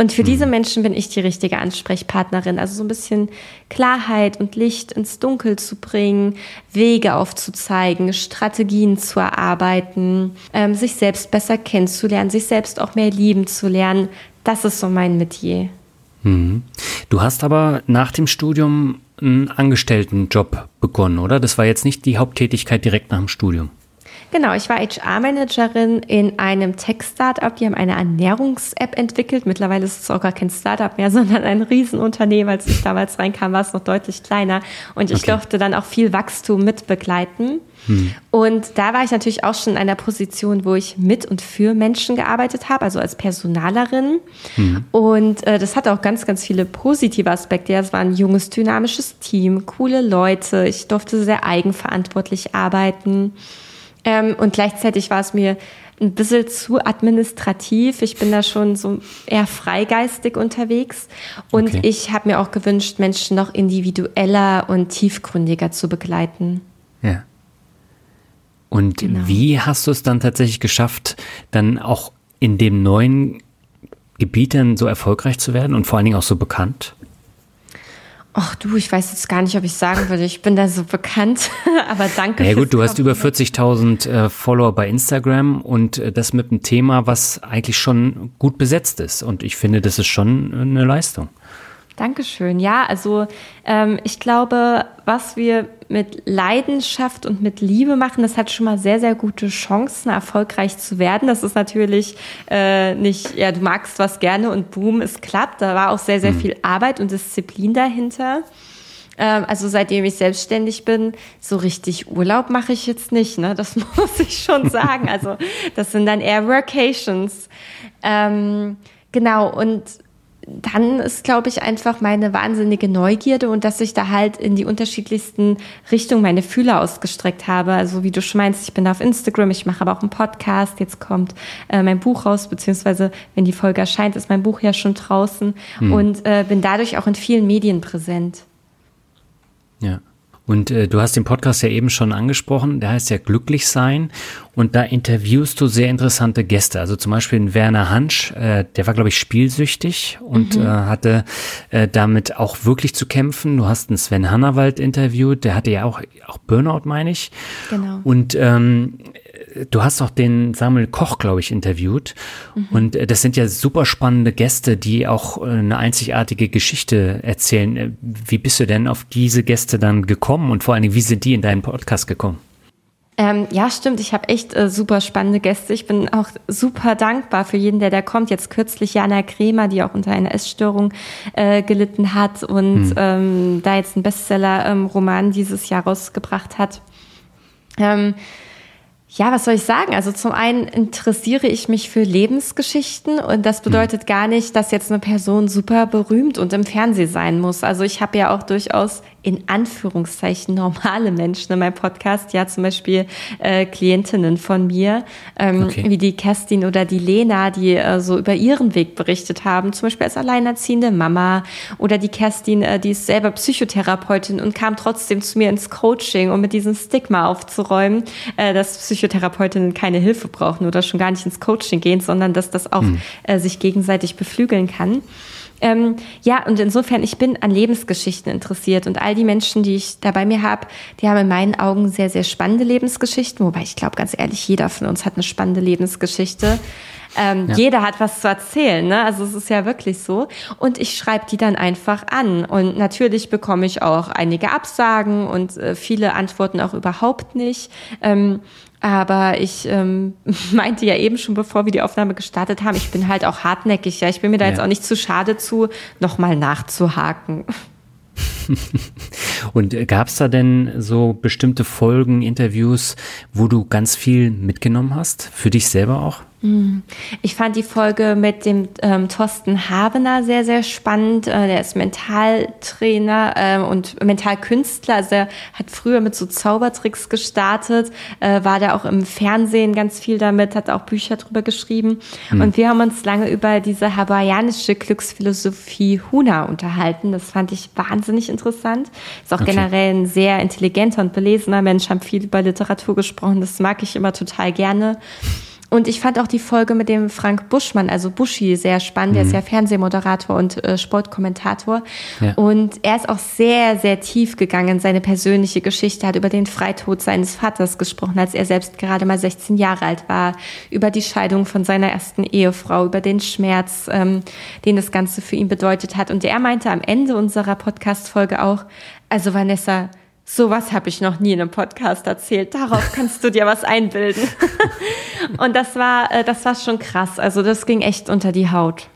Speaker 1: Und für diese mhm. Menschen bin ich die richtige Ansprechpartnerin. Also so ein bisschen Klarheit und Licht ins Dunkel zu bringen, Wege aufzuzeigen, Strategien zu erarbeiten, ähm, sich selbst besser kennenzulernen, sich selbst auch mehr lieben zu lernen. Das ist so mein Metier.
Speaker 2: Mhm. Du hast aber nach dem Studium einen Angestelltenjob begonnen, oder? Das war jetzt nicht die Haupttätigkeit direkt nach dem Studium.
Speaker 1: Genau, ich war HR-Managerin in einem Tech-Startup. Die haben eine Ernährungs-App entwickelt. Mittlerweile ist es auch gar kein Startup mehr, <laughs> sondern ein Riesenunternehmen. Als ich damals reinkam, war es noch deutlich kleiner. Und ich okay. durfte dann auch viel Wachstum mitbegleiten. Hm. Und da war ich natürlich auch schon in einer Position, wo ich mit und für Menschen gearbeitet habe, also als Personalerin. Hm. Und äh, das hatte auch ganz, ganz viele positive Aspekte. Ja, es war ein junges, dynamisches Team, coole Leute. Ich durfte sehr eigenverantwortlich arbeiten. Ähm, und gleichzeitig war es mir ein bisschen zu administrativ. Ich bin da schon so eher freigeistig unterwegs. Und okay. ich habe mir auch gewünscht, Menschen noch individueller und tiefgründiger zu begleiten.
Speaker 2: Ja. Und genau. wie hast du es dann tatsächlich geschafft, dann auch in dem neuen Gebiet dann so erfolgreich zu werden und vor allen Dingen auch so bekannt?
Speaker 1: Ach du, ich weiß jetzt gar nicht, ob ich sagen würde, ich bin da so bekannt, <laughs> aber danke.
Speaker 2: Ja gut, du hast über 40.000 äh, Follower bei Instagram und äh, das mit einem Thema, was eigentlich schon gut besetzt ist. Und ich finde, das ist schon eine Leistung.
Speaker 1: Dankeschön. Ja, also ähm, ich glaube, was wir mit Leidenschaft und mit Liebe machen, das hat schon mal sehr, sehr gute Chancen, erfolgreich zu werden. Das ist natürlich äh, nicht, ja, du magst was gerne und boom, es klappt. Da war auch sehr, sehr mhm. viel Arbeit und Disziplin dahinter. Ähm, also seitdem ich selbstständig bin, so richtig Urlaub mache ich jetzt nicht. Ne? Das <laughs> muss ich schon sagen. Also das sind dann eher Workations. Ähm, genau, und dann ist, glaube ich, einfach meine wahnsinnige Neugierde und dass ich da halt in die unterschiedlichsten Richtungen meine Fühler ausgestreckt habe. Also wie du schon meinst, ich bin da auf Instagram, ich mache aber auch einen Podcast. Jetzt kommt äh, mein Buch raus, beziehungsweise wenn die Folge erscheint, ist mein Buch ja schon draußen hm. und äh, bin dadurch auch in vielen Medien präsent.
Speaker 2: Ja. Und äh, du hast den Podcast ja eben schon angesprochen, der heißt ja Glücklich sein. Und da interviewst du sehr interessante Gäste. Also zum Beispiel Werner Hansch, äh, der war, glaube ich, spielsüchtig und mhm. äh, hatte äh, damit auch wirklich zu kämpfen. Du hast einen Sven Hannawald interviewt, der hatte ja auch, auch Burnout, meine ich. Genau. Und ähm, du hast auch den Samuel Koch, glaube ich, interviewt. Mhm. Und äh, das sind ja super spannende Gäste, die auch äh, eine einzigartige Geschichte erzählen. Äh, wie bist du denn auf diese Gäste dann gekommen und vor allen Dingen, wie sind die in deinen Podcast gekommen?
Speaker 1: Ähm, ja, stimmt. Ich habe echt äh, super spannende Gäste. Ich bin auch super dankbar für jeden, der da kommt. Jetzt kürzlich Jana Kremer, die auch unter einer Essstörung äh, gelitten hat und hm. ähm, da jetzt einen Bestseller-Roman ähm, dieses Jahr rausgebracht hat. Ähm, ja, was soll ich sagen? Also zum einen interessiere ich mich für Lebensgeschichten und das bedeutet gar nicht, dass jetzt eine Person super berühmt und im Fernsehen sein muss. Also ich habe ja auch durchaus in Anführungszeichen normale Menschen in meinem Podcast, ja zum Beispiel äh, Klientinnen von mir, ähm, okay. wie die Kerstin oder die Lena, die äh, so über ihren Weg berichtet haben, zum Beispiel als alleinerziehende Mama oder die Kerstin, äh, die ist selber Psychotherapeutin und kam trotzdem zu mir ins Coaching, um mit diesem Stigma aufzuräumen, äh, dass Psychotherapeutinnen keine Hilfe brauchen oder schon gar nicht ins Coaching gehen, sondern dass das auch hm. äh, sich gegenseitig beflügeln kann. Ähm, ja, und insofern, ich bin an Lebensgeschichten interessiert und all die Menschen, die ich da bei mir habe, die haben in meinen Augen sehr, sehr spannende Lebensgeschichten, wobei ich glaube, ganz ehrlich, jeder von uns hat eine spannende Lebensgeschichte. Ähm, ja. Jeder hat was zu erzählen, ne? Also es ist ja wirklich so. Und ich schreibe die dann einfach an. Und natürlich bekomme ich auch einige Absagen und äh, viele antworten auch überhaupt nicht. Ähm, aber ich ähm, <laughs> meinte ja eben schon, bevor wir die Aufnahme gestartet haben, ich bin halt auch hartnäckig. Ja, ich bin mir da ja. jetzt auch nicht zu schade zu, nochmal nachzuhaken. <laughs>
Speaker 2: Und gab es da denn so bestimmte Folgen, Interviews, wo du ganz viel mitgenommen hast? Für dich selber auch?
Speaker 1: Mhm. Ich fand die Folge mit dem ähm, Thorsten Habener sehr, sehr spannend. Äh, der ist Mentaltrainer äh, und Mentalkünstler. Also er hat früher mit so Zaubertricks gestartet, äh, war da auch im Fernsehen ganz viel damit, hat auch Bücher drüber geschrieben. Mhm. Und wir haben uns lange über diese hawaiianische Glücksphilosophie Huna unterhalten. Das fand ich wahnsinnig interessant. Ist auch okay. generell ein sehr intelligenter und belesener Mensch, haben viel über Literatur gesprochen. Das mag ich immer total gerne. Und ich fand auch die Folge mit dem Frank Buschmann, also Buschi, sehr spannend. Mhm. Der ist ja Fernsehmoderator und äh, Sportkommentator. Ja. Und er ist auch sehr, sehr tief gegangen. Seine persönliche Geschichte hat über den Freitod seines Vaters gesprochen, als er selbst gerade mal 16 Jahre alt war. Über die Scheidung von seiner ersten Ehefrau, über den Schmerz, ähm, den das Ganze für ihn bedeutet hat. Und er meinte am Ende unserer Podcast-Folge auch, also Vanessa, sowas habe ich noch nie in einem Podcast erzählt. Darauf <laughs> kannst du dir was einbilden. <laughs> und das war, äh, das war schon krass. Also das ging echt unter die Haut.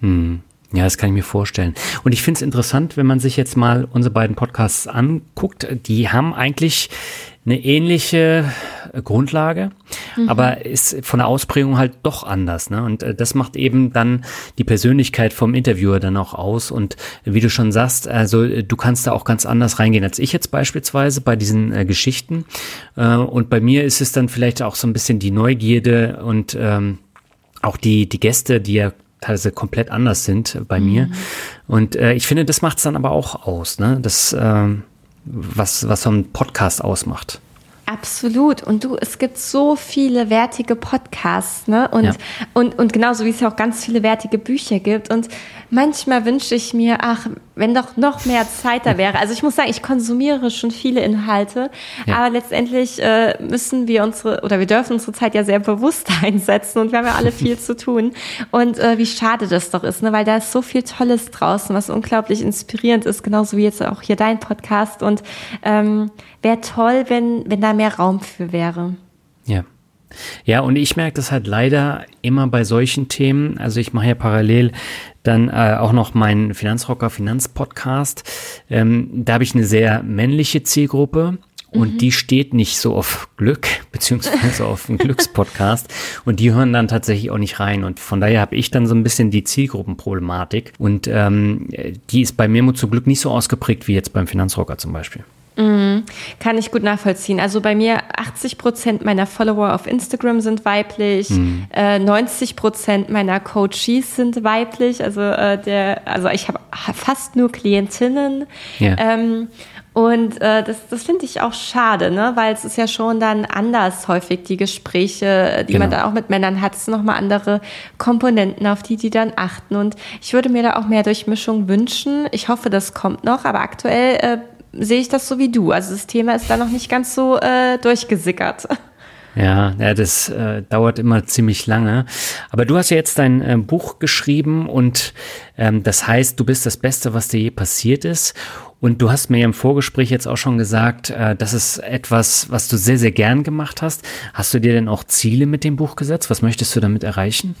Speaker 2: Hm. Ja, das kann ich mir vorstellen. Und ich finde es interessant, wenn man sich jetzt mal unsere beiden Podcasts anguckt. Die haben eigentlich eine ähnliche äh, Grundlage, mhm. aber ist von der Ausprägung halt doch anders. Ne? Und äh, das macht eben dann die Persönlichkeit vom Interviewer dann auch aus. Und wie du schon sagst, also äh, du kannst da auch ganz anders reingehen als ich jetzt beispielsweise bei diesen äh, Geschichten. Äh, und bei mir ist es dann vielleicht auch so ein bisschen die Neugierde und ähm, auch die, die Gäste, die ja teilweise komplett anders sind bei mhm. mir. Und äh, ich finde, das macht es dann aber auch aus. Ne? Das äh, was, was so ein Podcast ausmacht.
Speaker 1: Absolut. Und du, es gibt so viele wertige Podcasts, ne? Und, ja. und, und genauso wie es ja auch ganz viele wertige Bücher gibt. Und manchmal wünsche ich mir, ach, wenn doch noch mehr Zeit da wäre. Also ich muss sagen, ich konsumiere schon viele Inhalte, ja. aber letztendlich äh, müssen wir unsere oder wir dürfen unsere Zeit ja sehr bewusst <laughs> einsetzen und wir haben ja alle viel zu tun. Und äh, wie schade das doch ist, ne? weil da ist so viel Tolles draußen, was unglaublich inspirierend ist, genauso wie jetzt auch hier dein Podcast. Und ähm, wäre toll, wenn, wenn da mehr Raum für wäre.
Speaker 2: Ja. Ja, und ich merke das halt leider immer bei solchen Themen. Also ich mache ja parallel dann äh, auch noch meinen Finanzrocker Finanzpodcast. Ähm, da habe ich eine sehr männliche Zielgruppe. Und mhm. die steht nicht so auf Glück, <laughs> beziehungsweise auf einen Glückspodcast. <laughs> Und die hören dann tatsächlich auch nicht rein. Und von daher habe ich dann so ein bisschen die Zielgruppenproblematik. Und ähm, die ist bei mir zum Glück nicht so ausgeprägt wie jetzt beim Finanzrocker zum Beispiel.
Speaker 1: Mhm. Kann ich gut nachvollziehen. Also bei mir 80 Prozent meiner Follower auf Instagram sind weiblich, mhm. äh, 90 Prozent meiner Coaches sind weiblich. Also äh, der, also ich habe fast nur Klientinnen. Ja. Ähm, und äh, das, das finde ich auch schade, ne? weil es ist ja schon dann anders häufig die Gespräche, die genau. man dann auch mit Männern hat. Es sind nochmal andere Komponenten, auf die die dann achten. Und ich würde mir da auch mehr Durchmischung wünschen. Ich hoffe, das kommt noch, aber aktuell äh, sehe ich das so wie du. Also das Thema ist da noch nicht ganz so äh, durchgesickert.
Speaker 2: Ja, ja das äh, dauert immer ziemlich lange. Aber du hast ja jetzt dein äh, Buch geschrieben und ähm, das heißt, du bist das Beste, was dir je passiert ist. Und du hast mir im Vorgespräch jetzt auch schon gesagt, äh, das ist etwas, was du sehr, sehr gern gemacht hast. Hast du dir denn auch Ziele mit dem Buch gesetzt? Was möchtest du damit erreichen?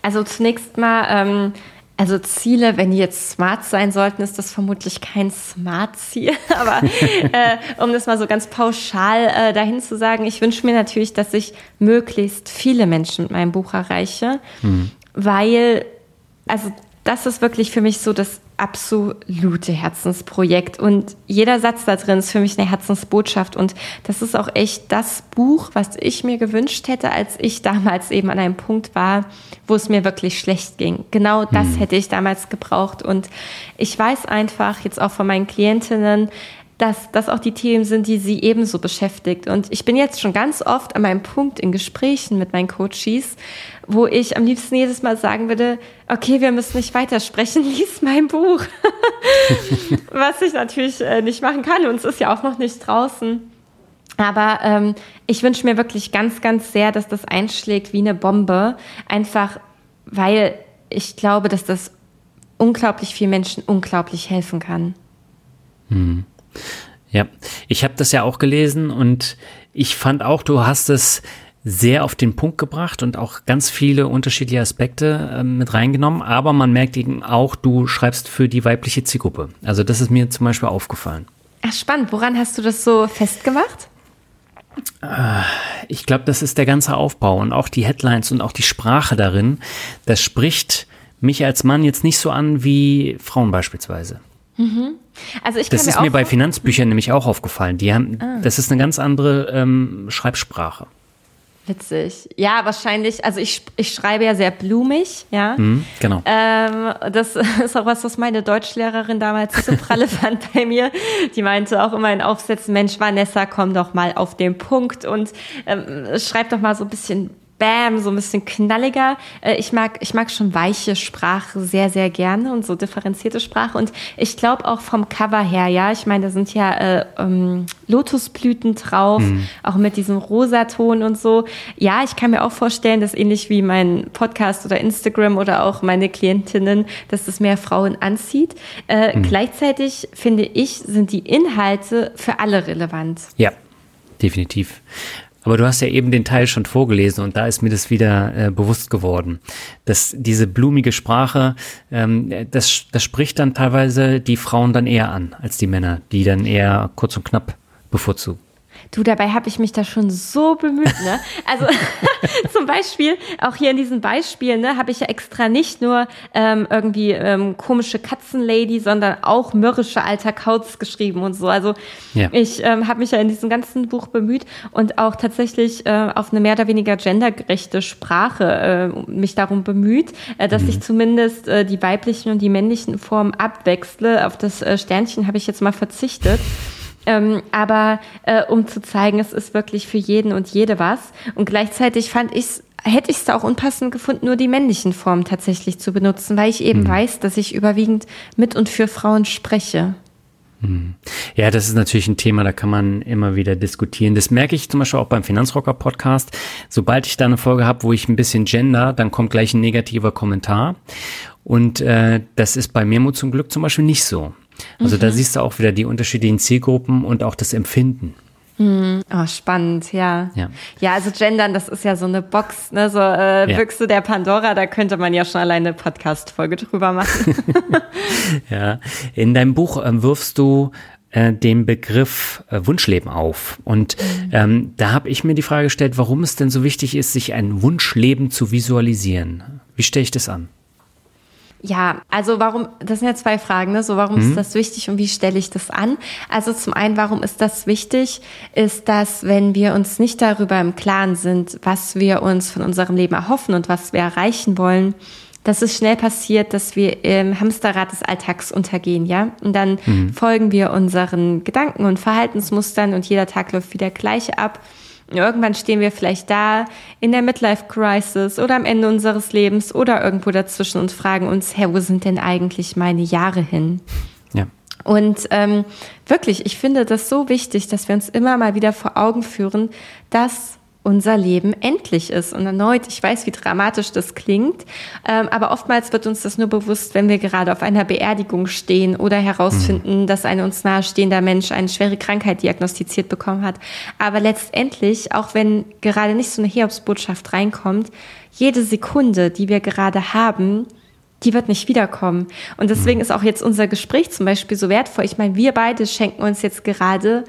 Speaker 1: Also zunächst mal ähm, also Ziele, wenn die jetzt smart sein sollten, ist das vermutlich kein Smart-Ziel. <laughs> Aber äh, um das mal so ganz pauschal äh, dahin zu sagen, ich wünsche mir natürlich, dass ich möglichst viele Menschen mit meinem Buch erreiche, mhm. weil, also das ist wirklich für mich so das absolute Herzensprojekt. Und jeder Satz da drin ist für mich eine Herzensbotschaft. Und das ist auch echt das Buch, was ich mir gewünscht hätte, als ich damals eben an einem Punkt war, wo es mir wirklich schlecht ging. Genau das hm. hätte ich damals gebraucht. Und ich weiß einfach jetzt auch von meinen Klientinnen, dass das auch die Themen sind, die sie ebenso beschäftigt. Und ich bin jetzt schon ganz oft an meinem Punkt in Gesprächen mit meinen Coaches, wo ich am liebsten jedes Mal sagen würde, okay, wir müssen nicht weitersprechen, <laughs> lies mein Buch. <laughs> Was ich natürlich äh, nicht machen kann und es ist ja auch noch nicht draußen. Aber ähm, ich wünsche mir wirklich ganz, ganz sehr, dass das einschlägt wie eine Bombe. Einfach, weil ich glaube, dass das unglaublich vielen Menschen unglaublich helfen kann.
Speaker 2: Hm. Ja, ich habe das ja auch gelesen und ich fand auch, du hast es sehr auf den Punkt gebracht und auch ganz viele unterschiedliche Aspekte äh, mit reingenommen. Aber man merkt eben auch, du schreibst für die weibliche Zielgruppe. Also das ist mir zum Beispiel aufgefallen.
Speaker 1: Ach, spannend. Woran hast du das so festgemacht?
Speaker 2: Äh, ich glaube, das ist der ganze Aufbau und auch die Headlines und auch die Sprache darin. Das spricht mich als Mann jetzt nicht so an wie Frauen beispielsweise. Mhm. Also ich das ist mir, mir bei Finanzbüchern nämlich auch aufgefallen. Die haben, ah. das ist eine ganz andere ähm, Schreibsprache.
Speaker 1: Witzig. Ja, wahrscheinlich. Also ich, ich schreibe ja sehr blumig, ja.
Speaker 2: Mhm, genau.
Speaker 1: Ähm, das <laughs> ist auch was, was meine Deutschlehrerin damals so pralle <laughs> fand bei mir. Die meinte auch immer in Aufsätzen, Mensch, Vanessa, komm doch mal auf den Punkt und ähm, schreib doch mal so ein bisschen bam, so ein bisschen knalliger. Äh, ich mag, ich mag schon weiche Sprache sehr, sehr gerne und so differenzierte Sprache. Und ich glaube auch vom Cover her, ja, ich meine, da sind ja äh, ähm, Lotusblüten drauf, mhm. auch mit diesem Rosaton und so. Ja, ich kann mir auch vorstellen, dass ähnlich wie mein Podcast oder Instagram oder auch meine Klientinnen, dass das mehr Frauen anzieht. Äh, mhm. Gleichzeitig finde ich, sind die Inhalte für alle relevant.
Speaker 2: Ja, definitiv. Aber du hast ja eben den Teil schon vorgelesen und da ist mir das wieder äh, bewusst geworden, dass diese blumige Sprache, ähm, das, das spricht dann teilweise die Frauen dann eher an als die Männer, die dann eher kurz und knapp bevorzugen.
Speaker 1: Du, dabei habe ich mich da schon so bemüht, ne? <laughs> Also <laughs> zum Beispiel, auch hier in diesem Beispiel, ne, habe ich ja extra nicht nur ähm, irgendwie ähm, komische Katzenlady, sondern auch mürrische alter Kauz geschrieben und so. Also ja. ich ähm, habe mich ja in diesem ganzen Buch bemüht und auch tatsächlich äh, auf eine mehr oder weniger gendergerechte Sprache äh, mich darum bemüht, äh, dass mhm. ich zumindest äh, die weiblichen und die männlichen Formen abwechsle. Auf das äh, Sternchen habe ich jetzt mal verzichtet. Ähm, aber äh, um zu zeigen, es ist wirklich für jeden und jede was. Und gleichzeitig fand ich hätte ich es auch unpassend gefunden, nur die männlichen Formen tatsächlich zu benutzen, weil ich eben mhm. weiß, dass ich überwiegend mit und für Frauen spreche.
Speaker 2: Mhm. Ja, das ist natürlich ein Thema, da kann man immer wieder diskutieren. Das merke ich zum Beispiel auch beim Finanzrocker Podcast. Sobald ich da eine Folge habe, wo ich ein bisschen gender, dann kommt gleich ein negativer Kommentar. Und äh, das ist bei Memo zum Glück zum Beispiel nicht so. Also mhm. da siehst du auch wieder die unterschiedlichen Zielgruppen und auch das Empfinden.
Speaker 1: Mhm. Oh, spannend, ja. ja. Ja, also Gendern, das ist ja so eine Box, ne? So äh, ja. Büchse der Pandora, da könnte man ja schon alleine eine Podcast-Folge drüber machen. <laughs>
Speaker 2: ja. In deinem Buch ähm, wirfst du äh, den Begriff äh, Wunschleben auf. Und mhm. ähm, da habe ich mir die Frage gestellt, warum es denn so wichtig ist, sich ein Wunschleben zu visualisieren. Wie stelle ich das an?
Speaker 1: Ja, also warum, das sind ja zwei Fragen, ne? So, warum mhm. ist das wichtig und wie stelle ich das an? Also zum einen, warum ist das wichtig? Ist das, wenn wir uns nicht darüber im Klaren sind, was wir uns von unserem Leben erhoffen und was wir erreichen wollen, dass es schnell passiert, dass wir im Hamsterrad des Alltags untergehen, ja? Und dann mhm. folgen wir unseren Gedanken und Verhaltensmustern und jeder Tag läuft wieder gleich ab. Irgendwann stehen wir vielleicht da in der Midlife-Crisis oder am Ende unseres Lebens oder irgendwo dazwischen und fragen uns, Herr, wo sind denn eigentlich meine Jahre hin? Ja. Und ähm, wirklich, ich finde das so wichtig, dass wir uns immer mal wieder vor Augen führen, dass unser Leben endlich ist. Und erneut, ich weiß, wie dramatisch das klingt, ähm, aber oftmals wird uns das nur bewusst, wenn wir gerade auf einer Beerdigung stehen oder herausfinden, mhm. dass ein uns nahestehender Mensch eine schwere Krankheit diagnostiziert bekommen hat. Aber letztendlich, auch wenn gerade nicht so eine Hiobsbotschaft reinkommt, jede Sekunde, die wir gerade haben, die wird nicht wiederkommen. Und deswegen mhm. ist auch jetzt unser Gespräch zum Beispiel so wertvoll. Ich meine, wir beide schenken uns jetzt gerade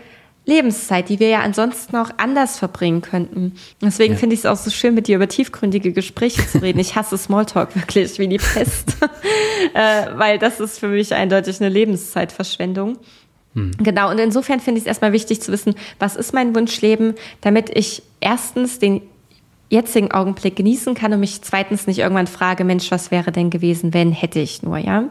Speaker 1: Lebenszeit, die wir ja ansonsten auch anders verbringen könnten. Deswegen ja. finde ich es auch so schön, mit dir über tiefgründige Gespräche zu reden. Ich hasse Smalltalk wirklich wie die Pest, <laughs> äh, weil das ist für mich eindeutig eine Lebenszeitverschwendung. Hm. Genau, und insofern finde ich es erstmal wichtig zu wissen, was ist mein Wunschleben, damit ich erstens den jetzigen Augenblick genießen kann und mich zweitens nicht irgendwann frage, Mensch, was wäre denn gewesen, wenn, hätte ich nur, ja?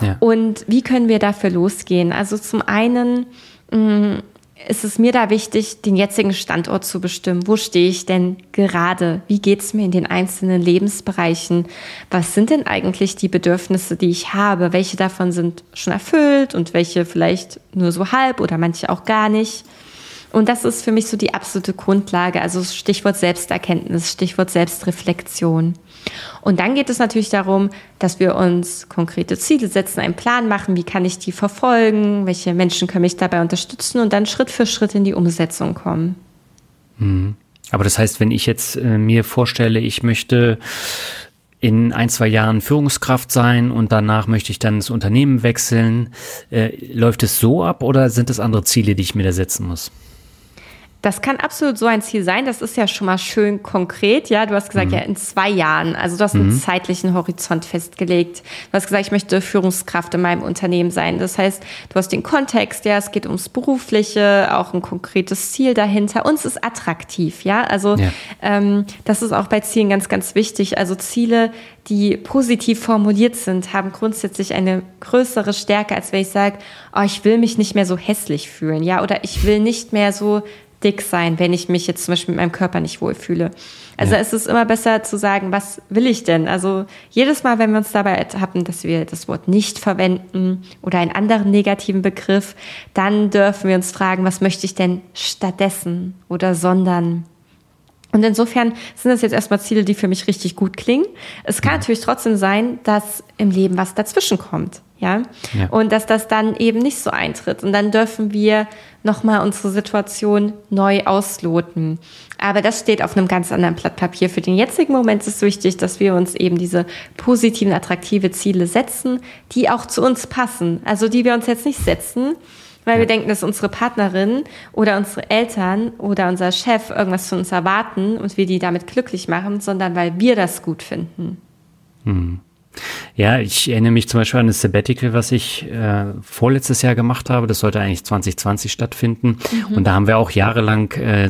Speaker 1: ja. Und wie können wir dafür losgehen? Also zum einen, mh, mm, ist es mir da wichtig, den jetzigen Standort zu bestimmen. Wo stehe ich denn gerade? Wie geht es mir in den einzelnen Lebensbereichen? Was sind denn eigentlich die Bedürfnisse, die ich habe? Welche davon sind schon erfüllt und welche vielleicht nur so halb oder manche auch gar nicht? Und das ist für mich so die absolute Grundlage. Also Stichwort Selbsterkenntnis, Stichwort Selbstreflexion. Und dann geht es natürlich darum, dass wir uns konkrete Ziele setzen, einen Plan machen, wie kann ich die verfolgen, welche Menschen können mich dabei unterstützen und dann Schritt für Schritt in die Umsetzung kommen.
Speaker 2: Mhm. Aber das heißt, wenn ich jetzt äh, mir vorstelle, ich möchte in ein, zwei Jahren Führungskraft sein und danach möchte ich dann das Unternehmen wechseln, äh, läuft es so ab oder sind es andere Ziele, die ich mir da setzen muss?
Speaker 1: Das kann absolut so ein Ziel sein. Das ist ja schon mal schön konkret. Ja, du hast gesagt, mhm. ja, in zwei Jahren. Also du hast einen mhm. zeitlichen Horizont festgelegt. Du hast gesagt, ich möchte Führungskraft in meinem Unternehmen sein. Das heißt, du hast den Kontext. Ja, es geht ums Berufliche, auch ein konkretes Ziel dahinter. Und es ist attraktiv. Ja, also ja. Ähm, das ist auch bei Zielen ganz, ganz wichtig. Also Ziele, die positiv formuliert sind, haben grundsätzlich eine größere Stärke, als wenn ich sage, oh, ich will mich nicht mehr so hässlich fühlen. Ja, oder ich will nicht mehr so dick sein, wenn ich mich jetzt zum Beispiel mit meinem Körper nicht wohlfühle. Also ja. es ist immer besser zu sagen, was will ich denn? Also jedes Mal, wenn wir uns dabei ertappen, dass wir das Wort nicht verwenden oder einen anderen negativen Begriff, dann dürfen wir uns fragen, was möchte ich denn stattdessen oder sondern? Und insofern sind das jetzt erstmal Ziele, die für mich richtig gut klingen. Es kann natürlich trotzdem sein, dass im Leben was dazwischen kommt. Ja? ja. Und dass das dann eben nicht so eintritt. Und dann dürfen wir nochmal unsere Situation neu ausloten. Aber das steht auf einem ganz anderen Blatt Papier. Für den jetzigen Moment ist es wichtig, dass wir uns eben diese positiven, attraktive Ziele setzen, die auch zu uns passen. Also die wir uns jetzt nicht setzen, weil ja. wir denken, dass unsere Partnerin oder unsere Eltern oder unser Chef irgendwas von uns erwarten und wir die damit glücklich machen, sondern weil wir das gut finden.
Speaker 2: Hm. Ja, ich erinnere mich zum Beispiel an das Sabbatical, was ich äh, vorletztes Jahr gemacht habe. Das sollte eigentlich 2020 stattfinden. Mhm. Und da haben wir auch jahrelang äh,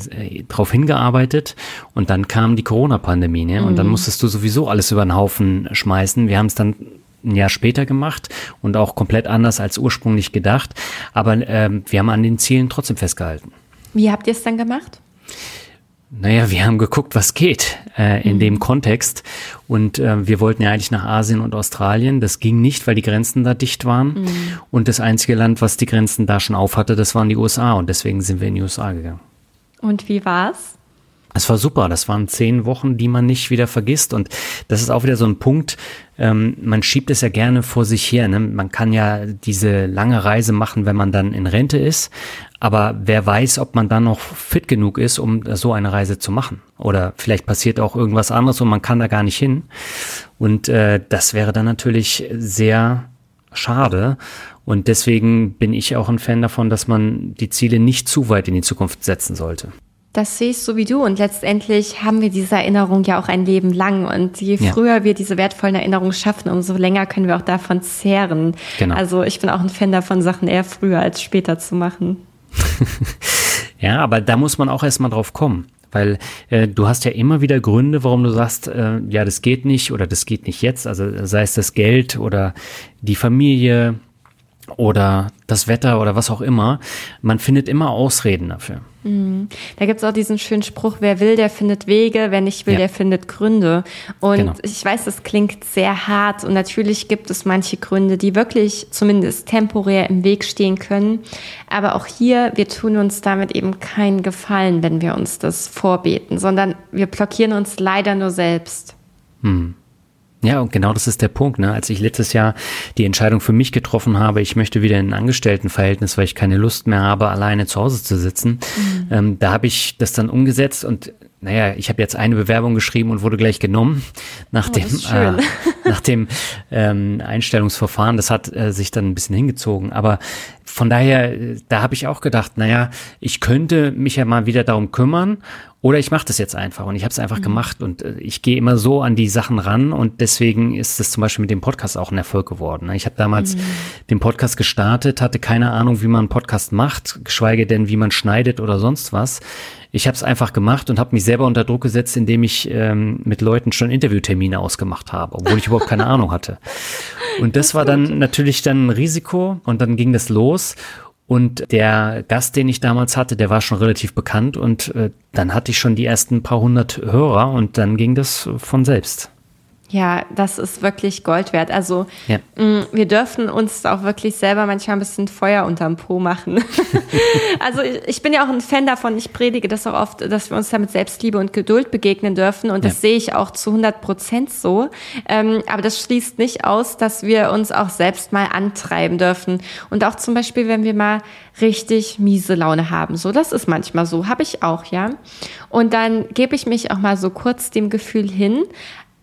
Speaker 2: drauf hingearbeitet. Und dann kam die Corona-Pandemie. Ne? Und dann mhm. musstest du sowieso alles über den Haufen schmeißen. Wir haben es dann ein Jahr später gemacht und auch komplett anders als ursprünglich gedacht. Aber ähm, wir haben an den Zielen trotzdem festgehalten.
Speaker 1: Wie habt ihr es dann gemacht?
Speaker 2: Naja, wir haben geguckt, was geht äh, in mhm. dem Kontext. Und äh, wir wollten ja eigentlich nach Asien und Australien. Das ging nicht, weil die Grenzen da dicht waren. Mhm. Und das einzige Land, was die Grenzen da schon auf hatte, das waren die USA. Und deswegen sind wir in die USA gegangen.
Speaker 1: Und wie war's?
Speaker 2: Es war super. Das waren zehn Wochen, die man nicht wieder vergisst. Und das ist auch wieder so ein Punkt. Ähm, man schiebt es ja gerne vor sich her. Ne? Man kann ja diese lange Reise machen, wenn man dann in Rente ist. Aber wer weiß, ob man dann noch fit genug ist, um so eine Reise zu machen. Oder vielleicht passiert auch irgendwas anderes und man kann da gar nicht hin. Und äh, das wäre dann natürlich sehr schade. Und deswegen bin ich auch ein Fan davon, dass man die Ziele nicht zu weit in die Zukunft setzen sollte.
Speaker 1: Das sehe ich so wie du. Und letztendlich haben wir diese Erinnerung ja auch ein Leben lang. Und je ja. früher wir diese wertvollen Erinnerungen schaffen, umso länger können wir auch davon zehren. Genau. Also ich bin auch ein Fan davon, Sachen eher früher als später zu machen. <laughs>
Speaker 2: ja, aber da muss man auch erstmal drauf kommen. Weil äh, du hast ja immer wieder Gründe, warum du sagst, äh, ja, das geht nicht oder das geht nicht jetzt. Also sei es das Geld oder die Familie oder das Wetter oder was auch immer. Man findet immer Ausreden dafür.
Speaker 1: Mhm. Da gibt es auch diesen schönen Spruch, wer will, der findet Wege, wer nicht will, ja. der findet Gründe. Und genau. ich weiß, das klingt sehr hart und natürlich gibt es manche Gründe, die wirklich zumindest temporär im Weg stehen können. Aber auch hier, wir tun uns damit eben keinen Gefallen, wenn wir uns das vorbeten, sondern wir blockieren uns leider nur selbst.
Speaker 2: Hm. Ja, und genau das ist der Punkt. Ne? Als ich letztes Jahr die Entscheidung für mich getroffen habe, ich möchte wieder in ein Angestelltenverhältnis, weil ich keine Lust mehr habe, alleine zu Hause zu sitzen, mhm. ähm, da habe ich das dann umgesetzt und naja, ich habe jetzt eine Bewerbung geschrieben und wurde gleich genommen nach oh, dem, äh, nach dem ähm, Einstellungsverfahren. Das hat äh, sich dann ein bisschen hingezogen. Aber von daher, äh, da habe ich auch gedacht, naja, ich könnte mich ja mal wieder darum kümmern oder ich mache das jetzt einfach und ich habe es einfach mhm. gemacht und äh, ich gehe immer so an die Sachen ran und deswegen ist es zum Beispiel mit dem Podcast auch ein Erfolg geworden. Ne? Ich habe damals mhm. den Podcast gestartet, hatte keine Ahnung, wie man einen Podcast macht, geschweige denn, wie man schneidet oder sonst was. Ich habe es einfach gemacht und habe mich selber unter Druck gesetzt, indem ich ähm, mit Leuten schon Interviewtermine ausgemacht habe, obwohl ich überhaupt keine Ahnung hatte. Und das, das war dann natürlich dann ein Risiko und dann ging das los und der Gast, den ich damals hatte, der war schon relativ bekannt und äh, dann hatte ich schon die ersten paar hundert Hörer und dann ging das von selbst.
Speaker 1: Ja, das ist wirklich Gold wert. Also ja. mh, mm, wir dürfen uns auch wirklich selber manchmal ein bisschen Feuer unterm Po machen. <laughs> also ich, ich, bin ja auch ein Fan davon, ich predige das auch oft, dass wir uns da mit Selbstliebe und Geduld begegnen dürfen und ja. das sehe ich auch zu 100 Prozent so. Ähm, aber das schließt nicht aus, dass wir uns auch selbst mal antreiben dürfen. Und auch zum Beispiel, wenn wir mal richtig miese Laune haben. So, das ist manchmal so, habe ich auch, ja. Und dann gebe ich mich auch mal so kurz dem Gefühl hin,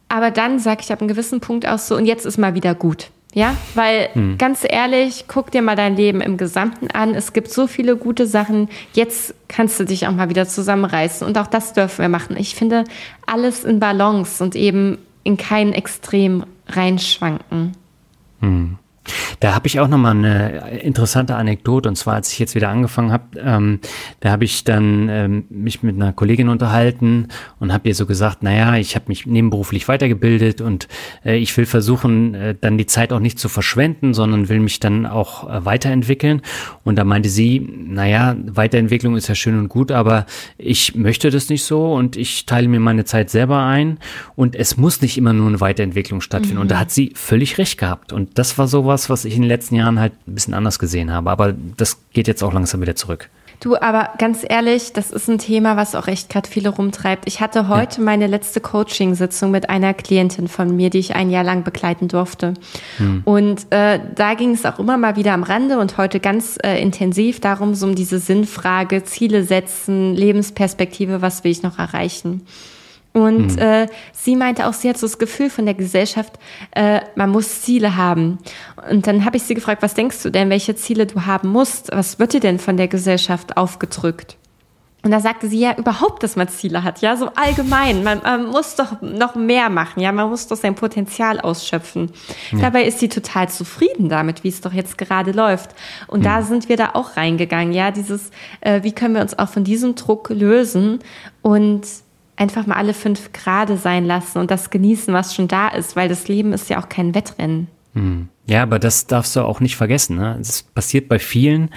Speaker 1: aber dann sage ich ab einem gewissen Punkt auch so, und jetzt ist mal wieder gut. Ja, weil hm. ganz ehrlich, guck dir mal dein Leben im Gesamten an. Es gibt so viele gute Sachen. Jetzt kannst du dich auch mal wieder zusammenreißen. Und auch das dürfen wir machen. Ich finde alles in Balance und eben in kein Extrem reinschwanken.
Speaker 2: Hm. Da habe ich auch nochmal eine interessante Anekdote. Und zwar, als ich jetzt wieder angefangen habe, ähm, da habe ich dann ähm, mich mit einer Kollegin unterhalten und habe ihr so gesagt, naja, ich habe mich nebenberuflich weitergebildet und äh, ich will versuchen, äh, dann die Zeit auch nicht zu verschwenden, sondern will mich dann auch äh, weiterentwickeln. Und da meinte sie, naja, Weiterentwicklung ist ja schön und gut, aber ich möchte das nicht so und ich teile mir meine Zeit selber ein und es muss nicht immer nur eine Weiterentwicklung stattfinden. Mhm. Und da hat sie völlig recht gehabt. Und das war sowas, was ich in den letzten Jahren halt ein bisschen anders gesehen habe. Aber das geht jetzt auch langsam wieder zurück.
Speaker 1: Du, aber ganz ehrlich, das ist ein Thema, was auch echt gerade viele rumtreibt. Ich hatte heute ja. meine letzte Coaching-Sitzung mit einer Klientin von mir, die ich ein Jahr lang begleiten durfte. Hm. Und äh, da ging es auch immer mal wieder am Rande und heute ganz äh, intensiv darum, so um diese Sinnfrage, Ziele setzen, Lebensperspektive, was will ich noch erreichen? Und mhm. äh, sie meinte auch, sie hat so das Gefühl von der Gesellschaft, äh, man muss Ziele haben. Und dann habe ich sie gefragt, was denkst du denn, welche Ziele du haben musst? Was wird dir denn von der Gesellschaft aufgedrückt? Und da sagte sie ja überhaupt, dass man Ziele hat, ja, so allgemein. Man, man muss doch noch mehr machen, ja, man muss doch sein Potenzial ausschöpfen. Ja. Dabei ist sie total zufrieden damit, wie es doch jetzt gerade läuft. Und mhm. da sind wir da auch reingegangen, ja, dieses, äh, wie können wir uns auch von diesem Druck lösen und einfach mal alle fünf Grade sein lassen und das genießen, was schon da ist, weil das Leben ist ja auch kein Wettrennen.
Speaker 2: Hm. Ja, aber das darfst du auch nicht vergessen. Ne? Das passiert bei vielen,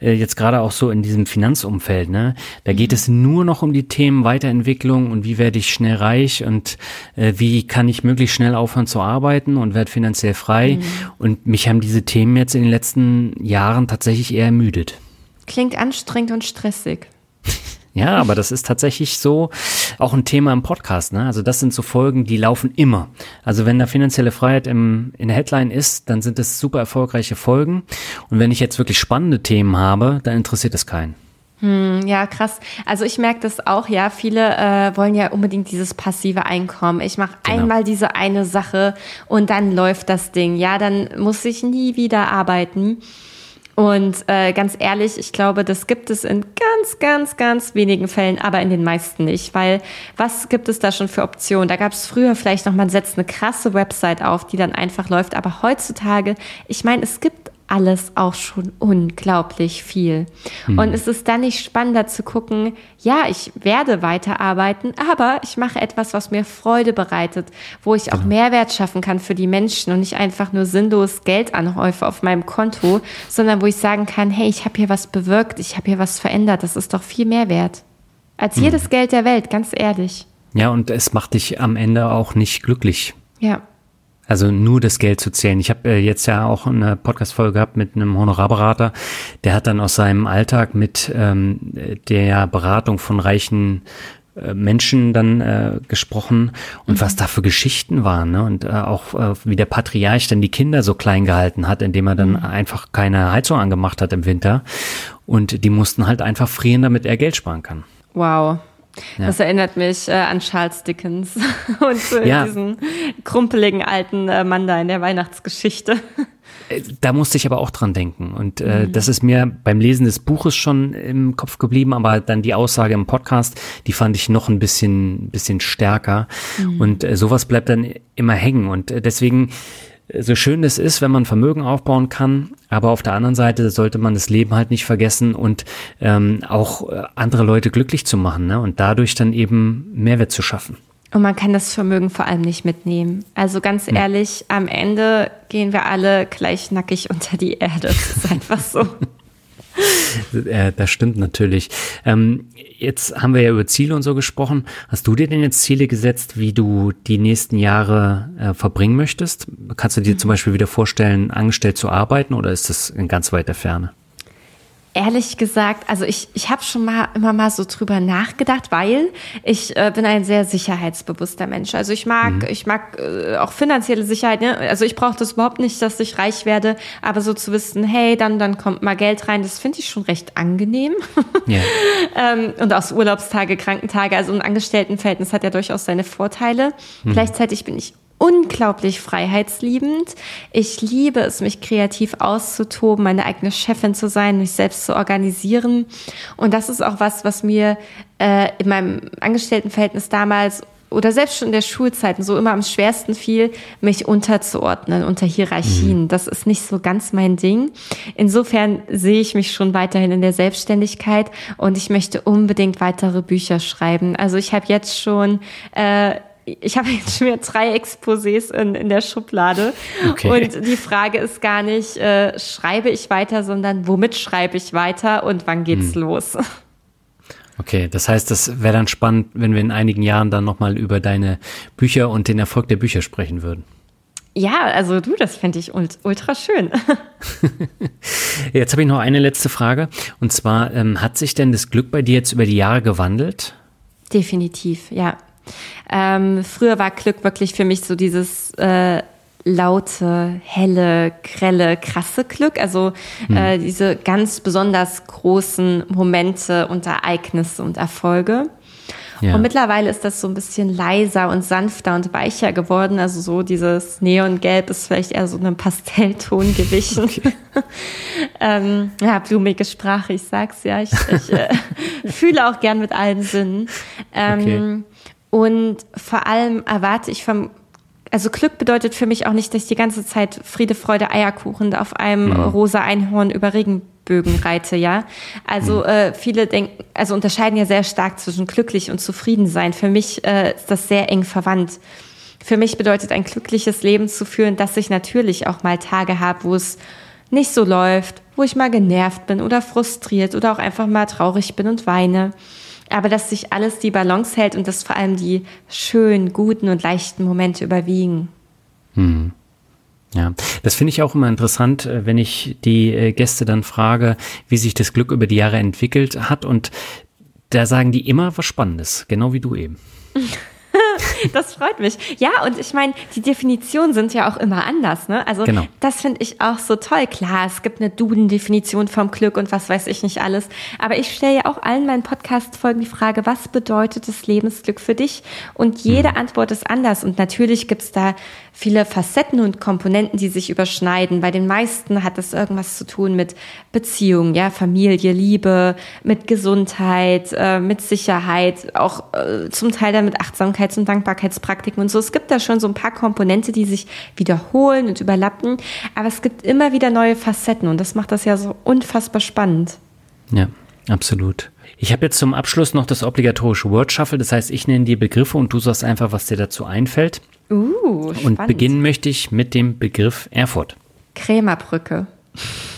Speaker 2: äh, jetzt gerade auch so in diesem Finanzumfeld. Ne? Da geht mhm. es nur noch um die Themen Weiterentwicklung und wie werde ich schnell reich und äh, wie kann ich möglichst schnell aufhören zu arbeiten und werde finanziell frei. Mhm. Und mich haben diese Themen jetzt in den letzten Jahren tatsächlich eher ermüdet.
Speaker 1: Klingt anstrengend und stressig. <laughs>
Speaker 2: Ja, aber das ist tatsächlich so auch ein Thema im Podcast. Ne? Also das sind so Folgen, die laufen immer. Also wenn da finanzielle Freiheit im, in der Headline ist, dann sind es super erfolgreiche Folgen. Und wenn ich jetzt wirklich spannende Themen habe, dann interessiert es keinen.
Speaker 1: Hm, ja, krass. Also ich merke das auch, ja. Viele äh, wollen ja unbedingt dieses passive Einkommen. Ich mache genau. einmal diese eine Sache und dann läuft das Ding. Ja, dann muss ich nie wieder arbeiten. Und äh, ganz ehrlich, ich glaube, das gibt es in ganz, ganz, ganz wenigen Fällen, aber in den meisten nicht. Weil was gibt es da schon für Optionen? Da gab es früher vielleicht noch, man setzt eine krasse Website auf, die dann einfach läuft. Aber heutzutage, ich meine, es gibt alles auch schon unglaublich viel. Mhm. Und es ist dann nicht spannender zu gucken, ja, ich werde weiterarbeiten, aber ich mache etwas, was mir Freude bereitet, wo ich auch genau. Mehrwert schaffen kann für die Menschen und nicht einfach nur sinnlos Geld anhäufe auf meinem Konto, sondern wo ich sagen kann, hey, ich habe hier was bewirkt, ich habe hier was verändert, das ist doch viel mehr wert. Als mhm. jedes Geld der Welt, ganz ehrlich.
Speaker 2: Ja, und es macht dich am Ende auch nicht glücklich.
Speaker 1: Ja.
Speaker 2: Also nur das Geld zu zählen. Ich habe äh, jetzt ja auch eine Podcast-Folge gehabt mit einem Honorarberater, der hat dann aus seinem Alltag mit ähm, der Beratung von reichen äh, Menschen dann äh, gesprochen und mhm. was da für Geschichten waren ne? und äh, auch äh, wie der Patriarch dann die Kinder so klein gehalten hat, indem er dann mhm. einfach keine Heizung angemacht hat im Winter und die mussten halt einfach frieren, damit er Geld sparen kann.
Speaker 1: Wow, ja. Das erinnert mich äh, an Charles Dickens <laughs> und äh, ja. diesen krumpeligen alten äh, Mann da in der Weihnachtsgeschichte.
Speaker 2: Äh, da musste ich aber auch dran denken. Und äh, mhm. das ist mir beim Lesen des Buches schon im Kopf geblieben, aber dann die Aussage im Podcast, die fand ich noch ein bisschen, bisschen stärker. Mhm. Und äh, sowas bleibt dann immer hängen. Und äh, deswegen so schön es ist, wenn man Vermögen aufbauen kann, aber auf der anderen Seite sollte man das Leben halt nicht vergessen und ähm, auch äh, andere Leute glücklich zu machen ne? und dadurch dann eben Mehrwert zu schaffen.
Speaker 1: Und man kann das Vermögen vor allem nicht mitnehmen. Also ganz ehrlich, am Ende gehen wir alle gleich nackig unter die Erde. Das ist einfach so. <laughs> <laughs>
Speaker 2: Äh, das stimmt natürlich. Ähm, jetzt haben wir ja über Ziele und so gesprochen. Hast du dir denn jetzt Ziele gesetzt, wie du die nächsten Jahre äh, verbringen möchtest? Kannst du dir zum Beispiel wieder vorstellen, angestellt zu arbeiten oder ist das in ganz weiter Ferne?
Speaker 1: Ehrlich gesagt, also ich, ich habe schon mal immer mal so drüber nachgedacht, weil ich äh, bin ein sehr sicherheitsbewusster Mensch. Also ich mag, mhm. ich mag äh, auch finanzielle Sicherheit. Ne? Also ich brauche das überhaupt nicht, dass ich reich werde, aber so zu wissen, hey, dann, dann kommt mal Geld rein, das finde ich schon recht angenehm. <laughs> Yeah. ähm, und auch Urlaubstage, Krankentage, also ein Angestelltenverhältnis hat ja durchaus seine Vorteile. Mhm. Gleichzeitig bin ich unglaublich freiheitsliebend. Ich liebe es, mich kreativ auszutoben, meine eigene Chefin zu sein, mich selbst zu organisieren. Und das ist auch was, was mir äh, in meinem Angestelltenverhältnis damals oder selbst schon in der Schulzeit so immer am schwersten fiel, mich unterzuordnen unter Hierarchien. Mhm. Das ist nicht so ganz mein Ding. Insofern sehe ich mich schon weiterhin in der Selbstständigkeit und ich möchte unbedingt weitere Bücher schreiben. Also ich habe jetzt schon äh, ich habe jetzt schon wieder drei Exposés in, in der Schublade. Okay. Und die Frage ist gar nicht, äh, schreibe ich weiter, sondern womit schreibe ich weiter und wann geht's hm. los?
Speaker 2: Okay, das heißt, das wäre dann spannend, wenn wir in einigen Jahren dann nochmal über deine Bücher und den Erfolg der Bücher sprechen würden.
Speaker 1: Ja, also du, das fände ich ultra schön. <laughs>
Speaker 2: jetzt habe ich noch eine letzte Frage. Und zwar, ähm, hat sich denn das Glück bei dir jetzt über die Jahre gewandelt?
Speaker 1: Definitiv, ja. Ähm, früher war Glück wirklich für mich so dieses äh, laute, helle, grelle, krasse Glück. Also mhm. äh, diese ganz besonders großen Momente und Ereignisse und Erfolge. Ja. Und mittlerweile ist das so ein bisschen leiser und sanfter und weicher geworden. Also so dieses Neongelb ist vielleicht eher so einem Pastellton gewichen. <laughs> Okay. <laughs> ähm, ja, blumige Sprache, ich sag's ja. Ich, ich äh, <laughs> fühle auch gern mit allen Sinnen. Ähm, okay. Und vor allem erwarte ich vom also Glück bedeutet für mich auch nicht, dass ich die ganze Zeit Friede, Freude, Eierkuchen auf einem mhm. rosa Einhorn über Regenbögen reite, ja. Also mhm. äh, viele denken, also unterscheiden ja sehr stark zwischen glücklich und zufrieden sein. Für mich äh, ist das sehr eng verwandt. Für mich bedeutet ein glückliches Leben zu führen, dass ich natürlich auch mal Tage habe, wo es nicht so läuft, wo ich mal genervt bin oder frustriert oder auch einfach mal traurig bin und weine aber dass sich alles die Balance hält und dass vor allem die schönen, guten und leichten Momente überwiegen.
Speaker 2: Hm. Ja, das finde ich auch immer interessant, äh, wenn ich die äh, Gäste dann frage, wie sich das Glück über die Jahre entwickelt hat. Und da sagen die immer was Spannendes, genau wie du eben. <laughs>
Speaker 1: das freut mich. Ja, und ich meine, die Definitionen sind ja auch immer anders. Ne? Also genau. das finde ich auch so toll. Klar, es gibt eine Duden-Definition vom Glück und was weiß ich nicht alles. Aber ich stelle ja auch allen meinen Podcast-Folgen die Frage, was bedeutet das Lebensglück für dich? Und jede mhm. Antwort ist anders. Und natürlich gibt es da viele Facetten und Komponenten, die sich überschneiden. Bei den meisten hat das irgendwas zu tun mit Beziehung, ja, Familie, Liebe, mit Gesundheit, äh, mit Sicherheit, auch äh, zum Teil dann mit Achtsamkeits- und Dankbarkeitspraktiken und so. Es gibt da schon so ein paar Komponente, die sich wiederholen und überlappen, aber es gibt immer wieder neue Facetten und das macht das ja so unfassbar spannend.
Speaker 2: Ja, absolut. Ich habe jetzt zum Abschluss noch das obligatorische Word Shuffle, das heißt, ich nenne die Begriffe und du sagst einfach, was dir dazu einfällt. Uh, spannend. Und beginnen möchte ich mit dem Begriff Erfurt.
Speaker 1: Krämerbrücke.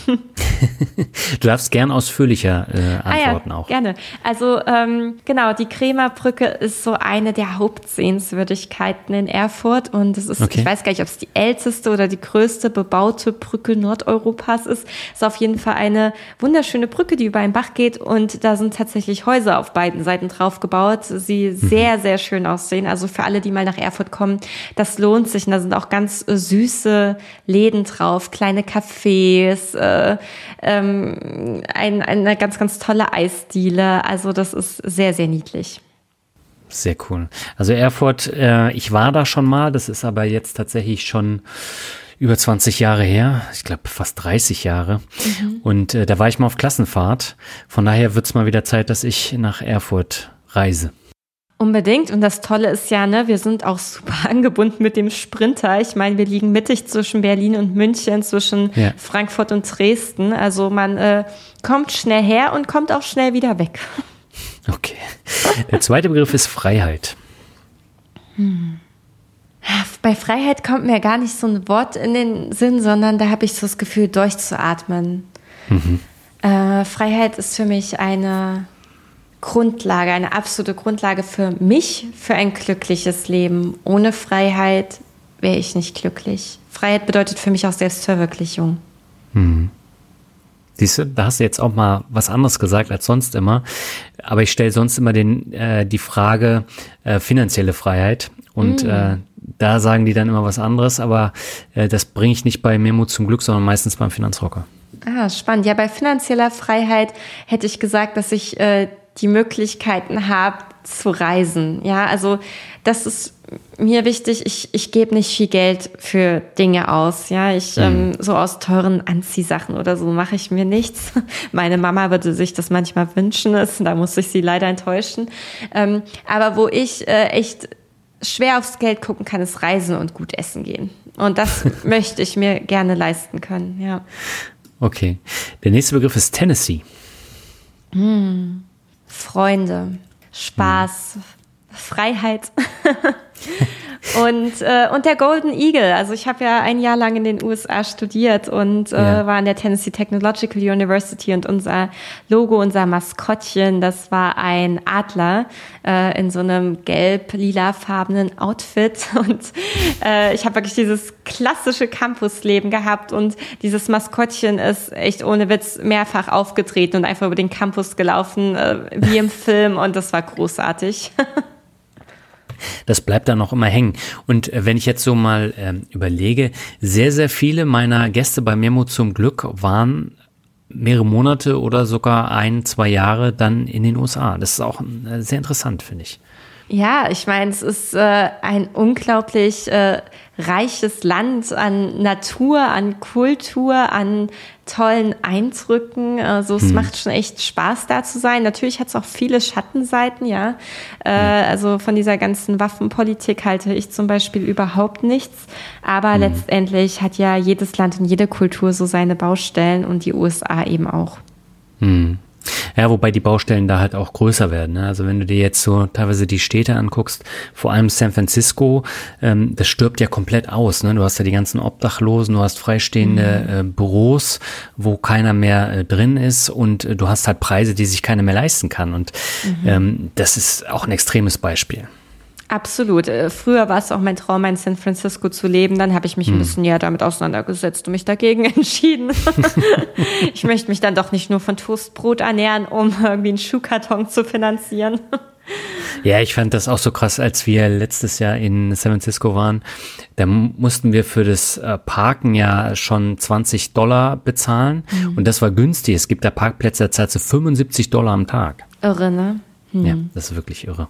Speaker 1: <laughs>
Speaker 2: du darfst gern ausführlicher äh, antworten ah ja, auch.
Speaker 1: Gerne. Also ähm, genau, die Kremerbrücke ist so eine der Hauptsehenswürdigkeiten in Erfurt und es ist, okay. ich weiß gar nicht, ob es die älteste oder die größte bebaute Brücke Nordeuropas ist. Es ist auf jeden Fall eine wunderschöne Brücke, die über einen Bach geht und da sind tatsächlich Häuser auf beiden Seiten drauf gebaut, sie mhm. sehr, sehr schön aussehen. Also für alle, die mal nach Erfurt kommen, das lohnt sich und da sind auch ganz süße Läden drauf, kleine Cafés, äh, äh, ähm, ein, eine ganz, ganz tolle Eisdiele. Also das ist sehr, sehr niedlich.
Speaker 2: Sehr cool. Also Erfurt, äh, ich war da schon mal, das ist aber jetzt tatsächlich schon über 20 Jahre her, ich glaube fast 30 Jahre. Mhm. Und äh, da war ich mal auf Klassenfahrt. Von daher wird es mal wieder Zeit, dass ich nach Erfurt reise.
Speaker 1: Unbedingt. Und das Tolle ist ja, ne, wir sind auch super <laughs> angebunden mit dem Sprinter. Ich meine, wir liegen mittig zwischen Berlin und München, zwischen ja. Frankfurt und Dresden. Also man äh, kommt schnell her und kommt auch schnell wieder weg. <laughs>
Speaker 2: Okay. Der zweite Begriff ist Freiheit.
Speaker 1: Hm. Bei Freiheit kommt mir gar nicht so ein Wort in den Sinn, sondern da habe ich so das Gefühl, durchzuatmen. Mhm. Äh, Freiheit ist für mich eine Grundlage, eine absolute Grundlage für mich, für ein glückliches Leben. Ohne Freiheit wäre ich nicht glücklich. Freiheit bedeutet für mich auch Selbstverwirklichung. Hm.
Speaker 2: Siehst du, da hast du jetzt auch mal was anderes gesagt als sonst immer. Aber ich stelle sonst immer den, äh, die Frage äh, finanzielle Freiheit. Und mhm. äh, da sagen die dann immer was anderes. Aber äh, das bringe ich nicht bei Memo zum Glück, sondern meistens beim Finanzrocker.
Speaker 1: Ah, spannend. Ja, bei finanzieller Freiheit hätte ich gesagt, dass ich äh, die Möglichkeiten habe zu reisen. Ja, also das ist mir wichtig. Ich, ich gebe nicht viel Geld für Dinge aus. Ja, ich mhm. ähm, so aus teuren Anziehsachen oder so mache ich mir nichts. <laughs> Meine Mama würde sich das manchmal wünschen, da muss ich sie leider enttäuschen. Ähm, aber wo ich äh, echt schwer aufs Geld gucken kann, ist reisen und gut essen gehen. Und das <laughs> möchte ich mir gerne leisten können, ja.
Speaker 2: Okay. Der nächste Begriff ist Tennessee.
Speaker 1: Hm. Freunde, Spaß, hm. Freiheit. <laughs> <laughs> Und, äh, und der Golden Eagle. Also ich habe ja ein Jahr lang in den USA studiert und äh, ja. war an der Tennessee Technological University und unser Logo, unser Maskottchen, das war ein Adler äh, in so einem gelb-lila-farbenen Outfit. <laughs> Und äh, ich habe wirklich dieses klassische Campusleben gehabt und dieses Maskottchen ist echt ohne Witz mehrfach aufgetreten und einfach über den Campus gelaufen, äh, wie im <laughs> Film und das war großartig.
Speaker 2: Das bleibt dann noch immer hängen. Und äh, wenn ich jetzt so mal ähm, überlege, sehr, sehr viele meiner Gäste bei Memo zum Glück waren mehrere Monate oder sogar ein, zwei Jahre dann in den USA. Das ist auch äh, sehr interessant, finde ich.
Speaker 1: Ja, ich meine, es ist äh, ein unglaublich äh, reiches Land an Natur, an Kultur, an tollen Eindrücken. Also es hm. macht schon echt Spaß, da zu sein. Natürlich hat es auch viele Schattenseiten, ja. Äh, also von dieser ganzen Waffenpolitik halte ich zum Beispiel überhaupt nichts. Aber hm. letztendlich hat ja jedes Land und jede Kultur so seine Baustellen und die USA eben auch.
Speaker 2: Hm. Ja, wobei die Baustellen da halt auch größer werden. Ne? Also wenn du dir jetzt so teilweise die Städte anguckst, vor allem San Francisco, ähm, das stirbt ja komplett aus. Ne? Du hast ja die ganzen Obdachlosen, du hast freistehende mhm. äh, Büros, wo keiner mehr äh, drin ist und äh, du hast halt Preise, die sich keiner mehr leisten kann. Und mhm. ähm, das ist auch ein extremes Beispiel.
Speaker 1: Absolut. Äh, früher war es auch mein Traum, in San Francisco zu leben. Dann habe ich mich hm. ein bisschen näher damit auseinandergesetzt und mich dagegen <laughs> entschieden. <laughs> ich möchte mich dann doch nicht nur von Toastbrot ernähren, um irgendwie einen Schuhkarton zu finanzieren.
Speaker 2: Ja, ich fand das auch so krass, als wir letztes Jahr in San Francisco waren. Da mussten wir für das äh, Parken ja schon 20 Dollar bezahlen. Mhm. Und das war günstig. Es gibt da Parkplätze, da zahlst du 75 Dollar am Tag.
Speaker 1: Irre, ne?
Speaker 2: Hm. Ja, das ist wirklich irre.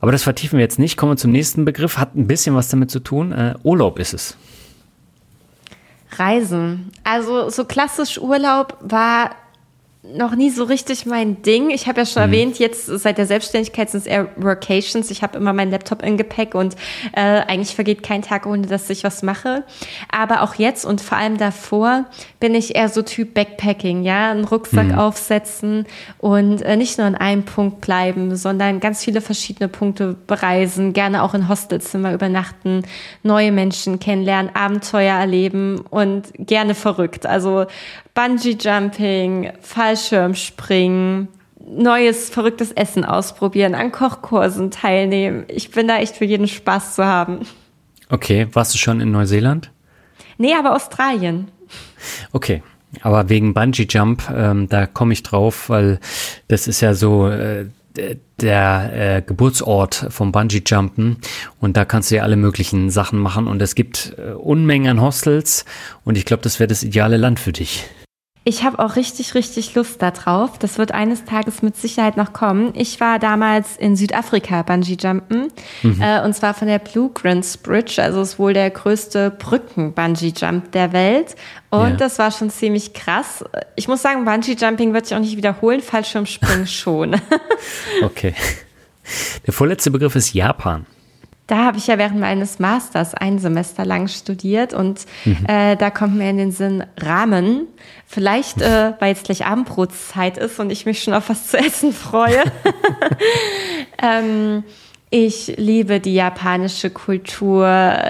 Speaker 2: Aber das vertiefen wir jetzt nicht. Kommen wir zum nächsten Begriff. Hat ein bisschen was damit zu tun. Äh, Urlaub ist es.
Speaker 1: Reisen. Also so klassisch Urlaub war noch nie so richtig mein Ding. Ich habe ja schon mhm. erwähnt, jetzt seit der Selbstständigkeit sind es eher Workations. Ich habe immer meinen Laptop im Gepäck und äh, eigentlich vergeht kein Tag, ohne dass ich was mache. Aber auch jetzt und vor allem davor bin ich eher so Typ Backpacking, ja, einen Rucksack mhm. aufsetzen und äh, nicht nur an einem Punkt bleiben, sondern ganz viele verschiedene Punkte bereisen, gerne auch in Hostelzimmer übernachten, neue Menschen kennenlernen, Abenteuer erleben und gerne verrückt. Also Bungee-Jumping, Fallschirmspringen, neues, verrücktes Essen ausprobieren, an Kochkursen teilnehmen. Ich bin da echt für jeden Spaß zu haben.
Speaker 2: Okay, warst du schon in Neuseeland?
Speaker 1: Nee, aber Australien.
Speaker 2: Okay, aber wegen Bungee Jump, ähm, da komme ich drauf, weil das ist ja so äh, der äh, Geburtsort vom Bungee Jumpen und da kannst du ja alle möglichen Sachen machen und es gibt äh, Unmengen an Hostels und ich glaube, das wäre das ideale Land für dich.
Speaker 1: Ich habe auch richtig, richtig Lust darauf. Das wird eines Tages mit Sicherheit noch kommen. Ich war damals in Südafrika Bungee-Jumpen mhm. äh, und zwar von der Blue Grants Bridge, also ist wohl der größte Brücken-Bungee-Jump der Welt. Und ja. das war schon ziemlich krass. Ich muss sagen, Bungee-Jumping wird sich auch nicht wiederholen, Fallschirmspringen schon. <laughs>
Speaker 2: okay. Der vorletzte Begriff ist Japan.
Speaker 1: Da habe ich ja während meines Masters ein Semester lang studiert und mhm. äh, da kommt mir in den Sinn Ramen. Vielleicht, äh, weil jetzt gleich Abendbrotzeit ist und ich mich schon auf was zu essen freue. <laughs> <laughs> ähm, ich liebe die japanische Kultur.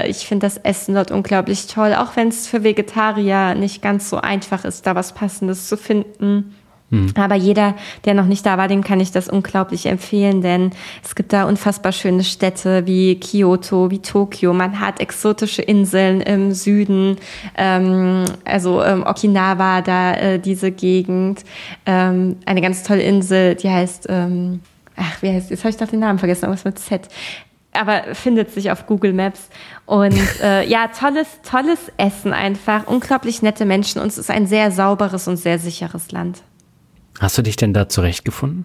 Speaker 1: Ich finde das Essen dort unglaublich toll, auch wenn es für Vegetarier nicht ganz so einfach ist, da was Passendes zu finden. Mhm. Aber jeder, der noch nicht da war, dem kann ich das unglaublich empfehlen, denn es gibt da unfassbar schöne Städte wie Kyoto, wie Tokio. Man hat exotische Inseln im Süden, ähm, also ähm, Okinawa, da äh, diese Gegend. Ähm, eine ganz tolle Insel, die heißt, ähm, ach, wie heißt, jetzt habe ich doch den Namen vergessen, irgendwas mit Z aber findet sich auf Google Maps. Und <laughs> äh, ja, tolles, tolles Essen einfach, unglaublich nette Menschen und es ist ein sehr sauberes und sehr sicheres Land.
Speaker 2: Hast du dich denn da zurechtgefunden?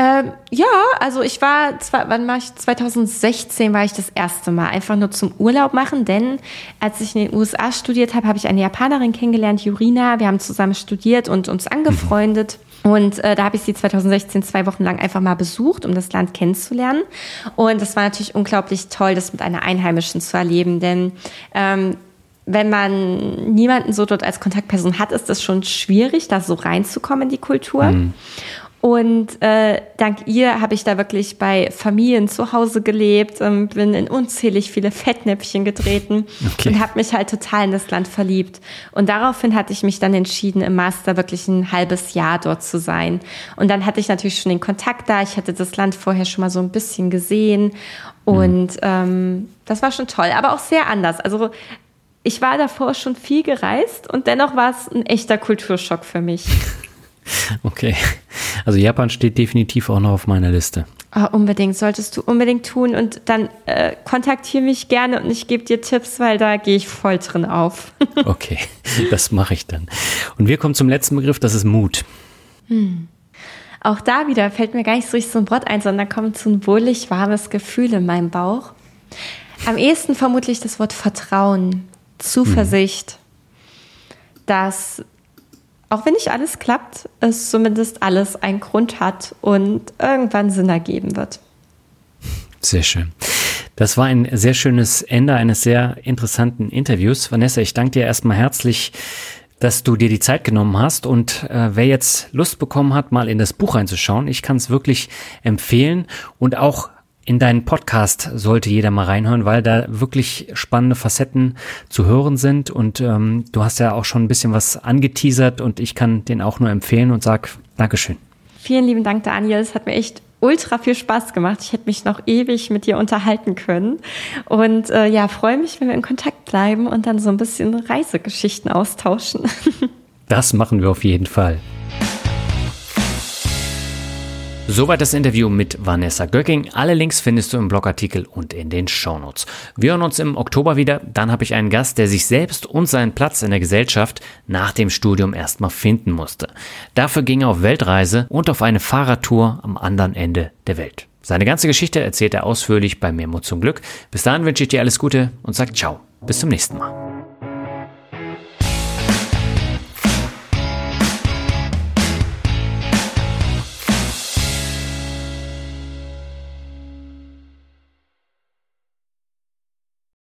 Speaker 1: Ähm, ja, also ich war, zwar, wann war ich? 2016 war ich das erste Mal einfach nur zum Urlaub machen, denn als ich in den USA studiert habe, habe ich eine Japanerin kennengelernt, Jurina. Wir haben zusammen studiert und uns angefreundet. Mhm. Und äh, da habe ich sie 2016 zwei Wochen lang einfach mal besucht, um das Land kennenzulernen. Und das war natürlich unglaublich toll, das mit einer Einheimischen zu erleben, denn ähm, wenn man niemanden so dort als Kontaktperson hat, ist das schon schwierig, da so reinzukommen in die Kultur. Mhm. Und äh, dank ihr habe ich da wirklich bei Familien zu Hause gelebt, ähm, bin in unzählig viele Fettnäpfchen getreten okay. und habe mich halt total in das Land verliebt. Und daraufhin hatte ich mich dann entschieden, im Master wirklich ein halbes Jahr dort zu sein. Und dann hatte ich natürlich schon den Kontakt da. Ich hatte das Land vorher schon mal so ein bisschen gesehen. Und mhm. ähm, das war schon toll, aber auch sehr anders. Also ich war davor schon viel gereist und dennoch war es ein echter Kulturschock für mich. <laughs>
Speaker 2: Okay. Also Japan steht definitiv auch noch auf meiner Liste.
Speaker 1: Oh, unbedingt, solltest du unbedingt tun und dann äh, kontaktiere mich gerne und ich gebe dir Tipps, weil da gehe ich voll drin auf. <laughs>
Speaker 2: okay, das mache ich dann. Und wir kommen zum letzten Begriff, das ist Mut.
Speaker 1: Hm. Auch da wieder fällt mir gar nicht so richtig so ein Wort ein, sondern da kommt so ein wohlig warmes Gefühl in meinem Bauch. Am ehesten vermutlich das Wort Vertrauen, Zuversicht, hm. dass auch wenn nicht alles klappt, es zumindest alles einen Grund hat und irgendwann Sinn ergeben wird.
Speaker 2: Sehr schön. Das war ein sehr schönes Ende eines sehr interessanten Interviews. Vanessa, ich danke dir erstmal herzlich, dass du dir die Zeit genommen hast. Und äh, wer jetzt Lust bekommen hat, mal in das Buch reinzuschauen, ich kann es wirklich empfehlen. Und auch in deinen Podcast sollte jeder mal reinhören, weil da wirklich spannende Facetten zu hören sind. Und ähm, du hast ja auch schon ein bisschen was angeteasert und ich kann den auch nur empfehlen und sag Dankeschön.
Speaker 1: Vielen lieben Dank, Daniel. Es hat mir echt ultra viel Spaß gemacht. Ich hätte mich noch ewig mit dir unterhalten können. Und äh, ja, freue mich, wenn wir in Kontakt bleiben und dann so ein bisschen Reisegeschichten austauschen. <laughs>
Speaker 2: das machen wir auf jeden Fall. Soweit das Interview mit Vanessa Göcking. Alle Links findest du im Blogartikel und in den Shownotes. Wir hören uns im Oktober wieder. Dann habe ich einen Gast, der sich selbst und seinen Platz in der Gesellschaft nach dem Studium erstmal finden musste. Dafür ging er auf Weltreise und auf eine Fahrradtour am anderen Ende der Welt. Seine ganze Geschichte erzählt er ausführlich bei Memo zum Glück. Bis dahin wünsche ich dir alles Gute und sag ciao. Bis zum nächsten Mal.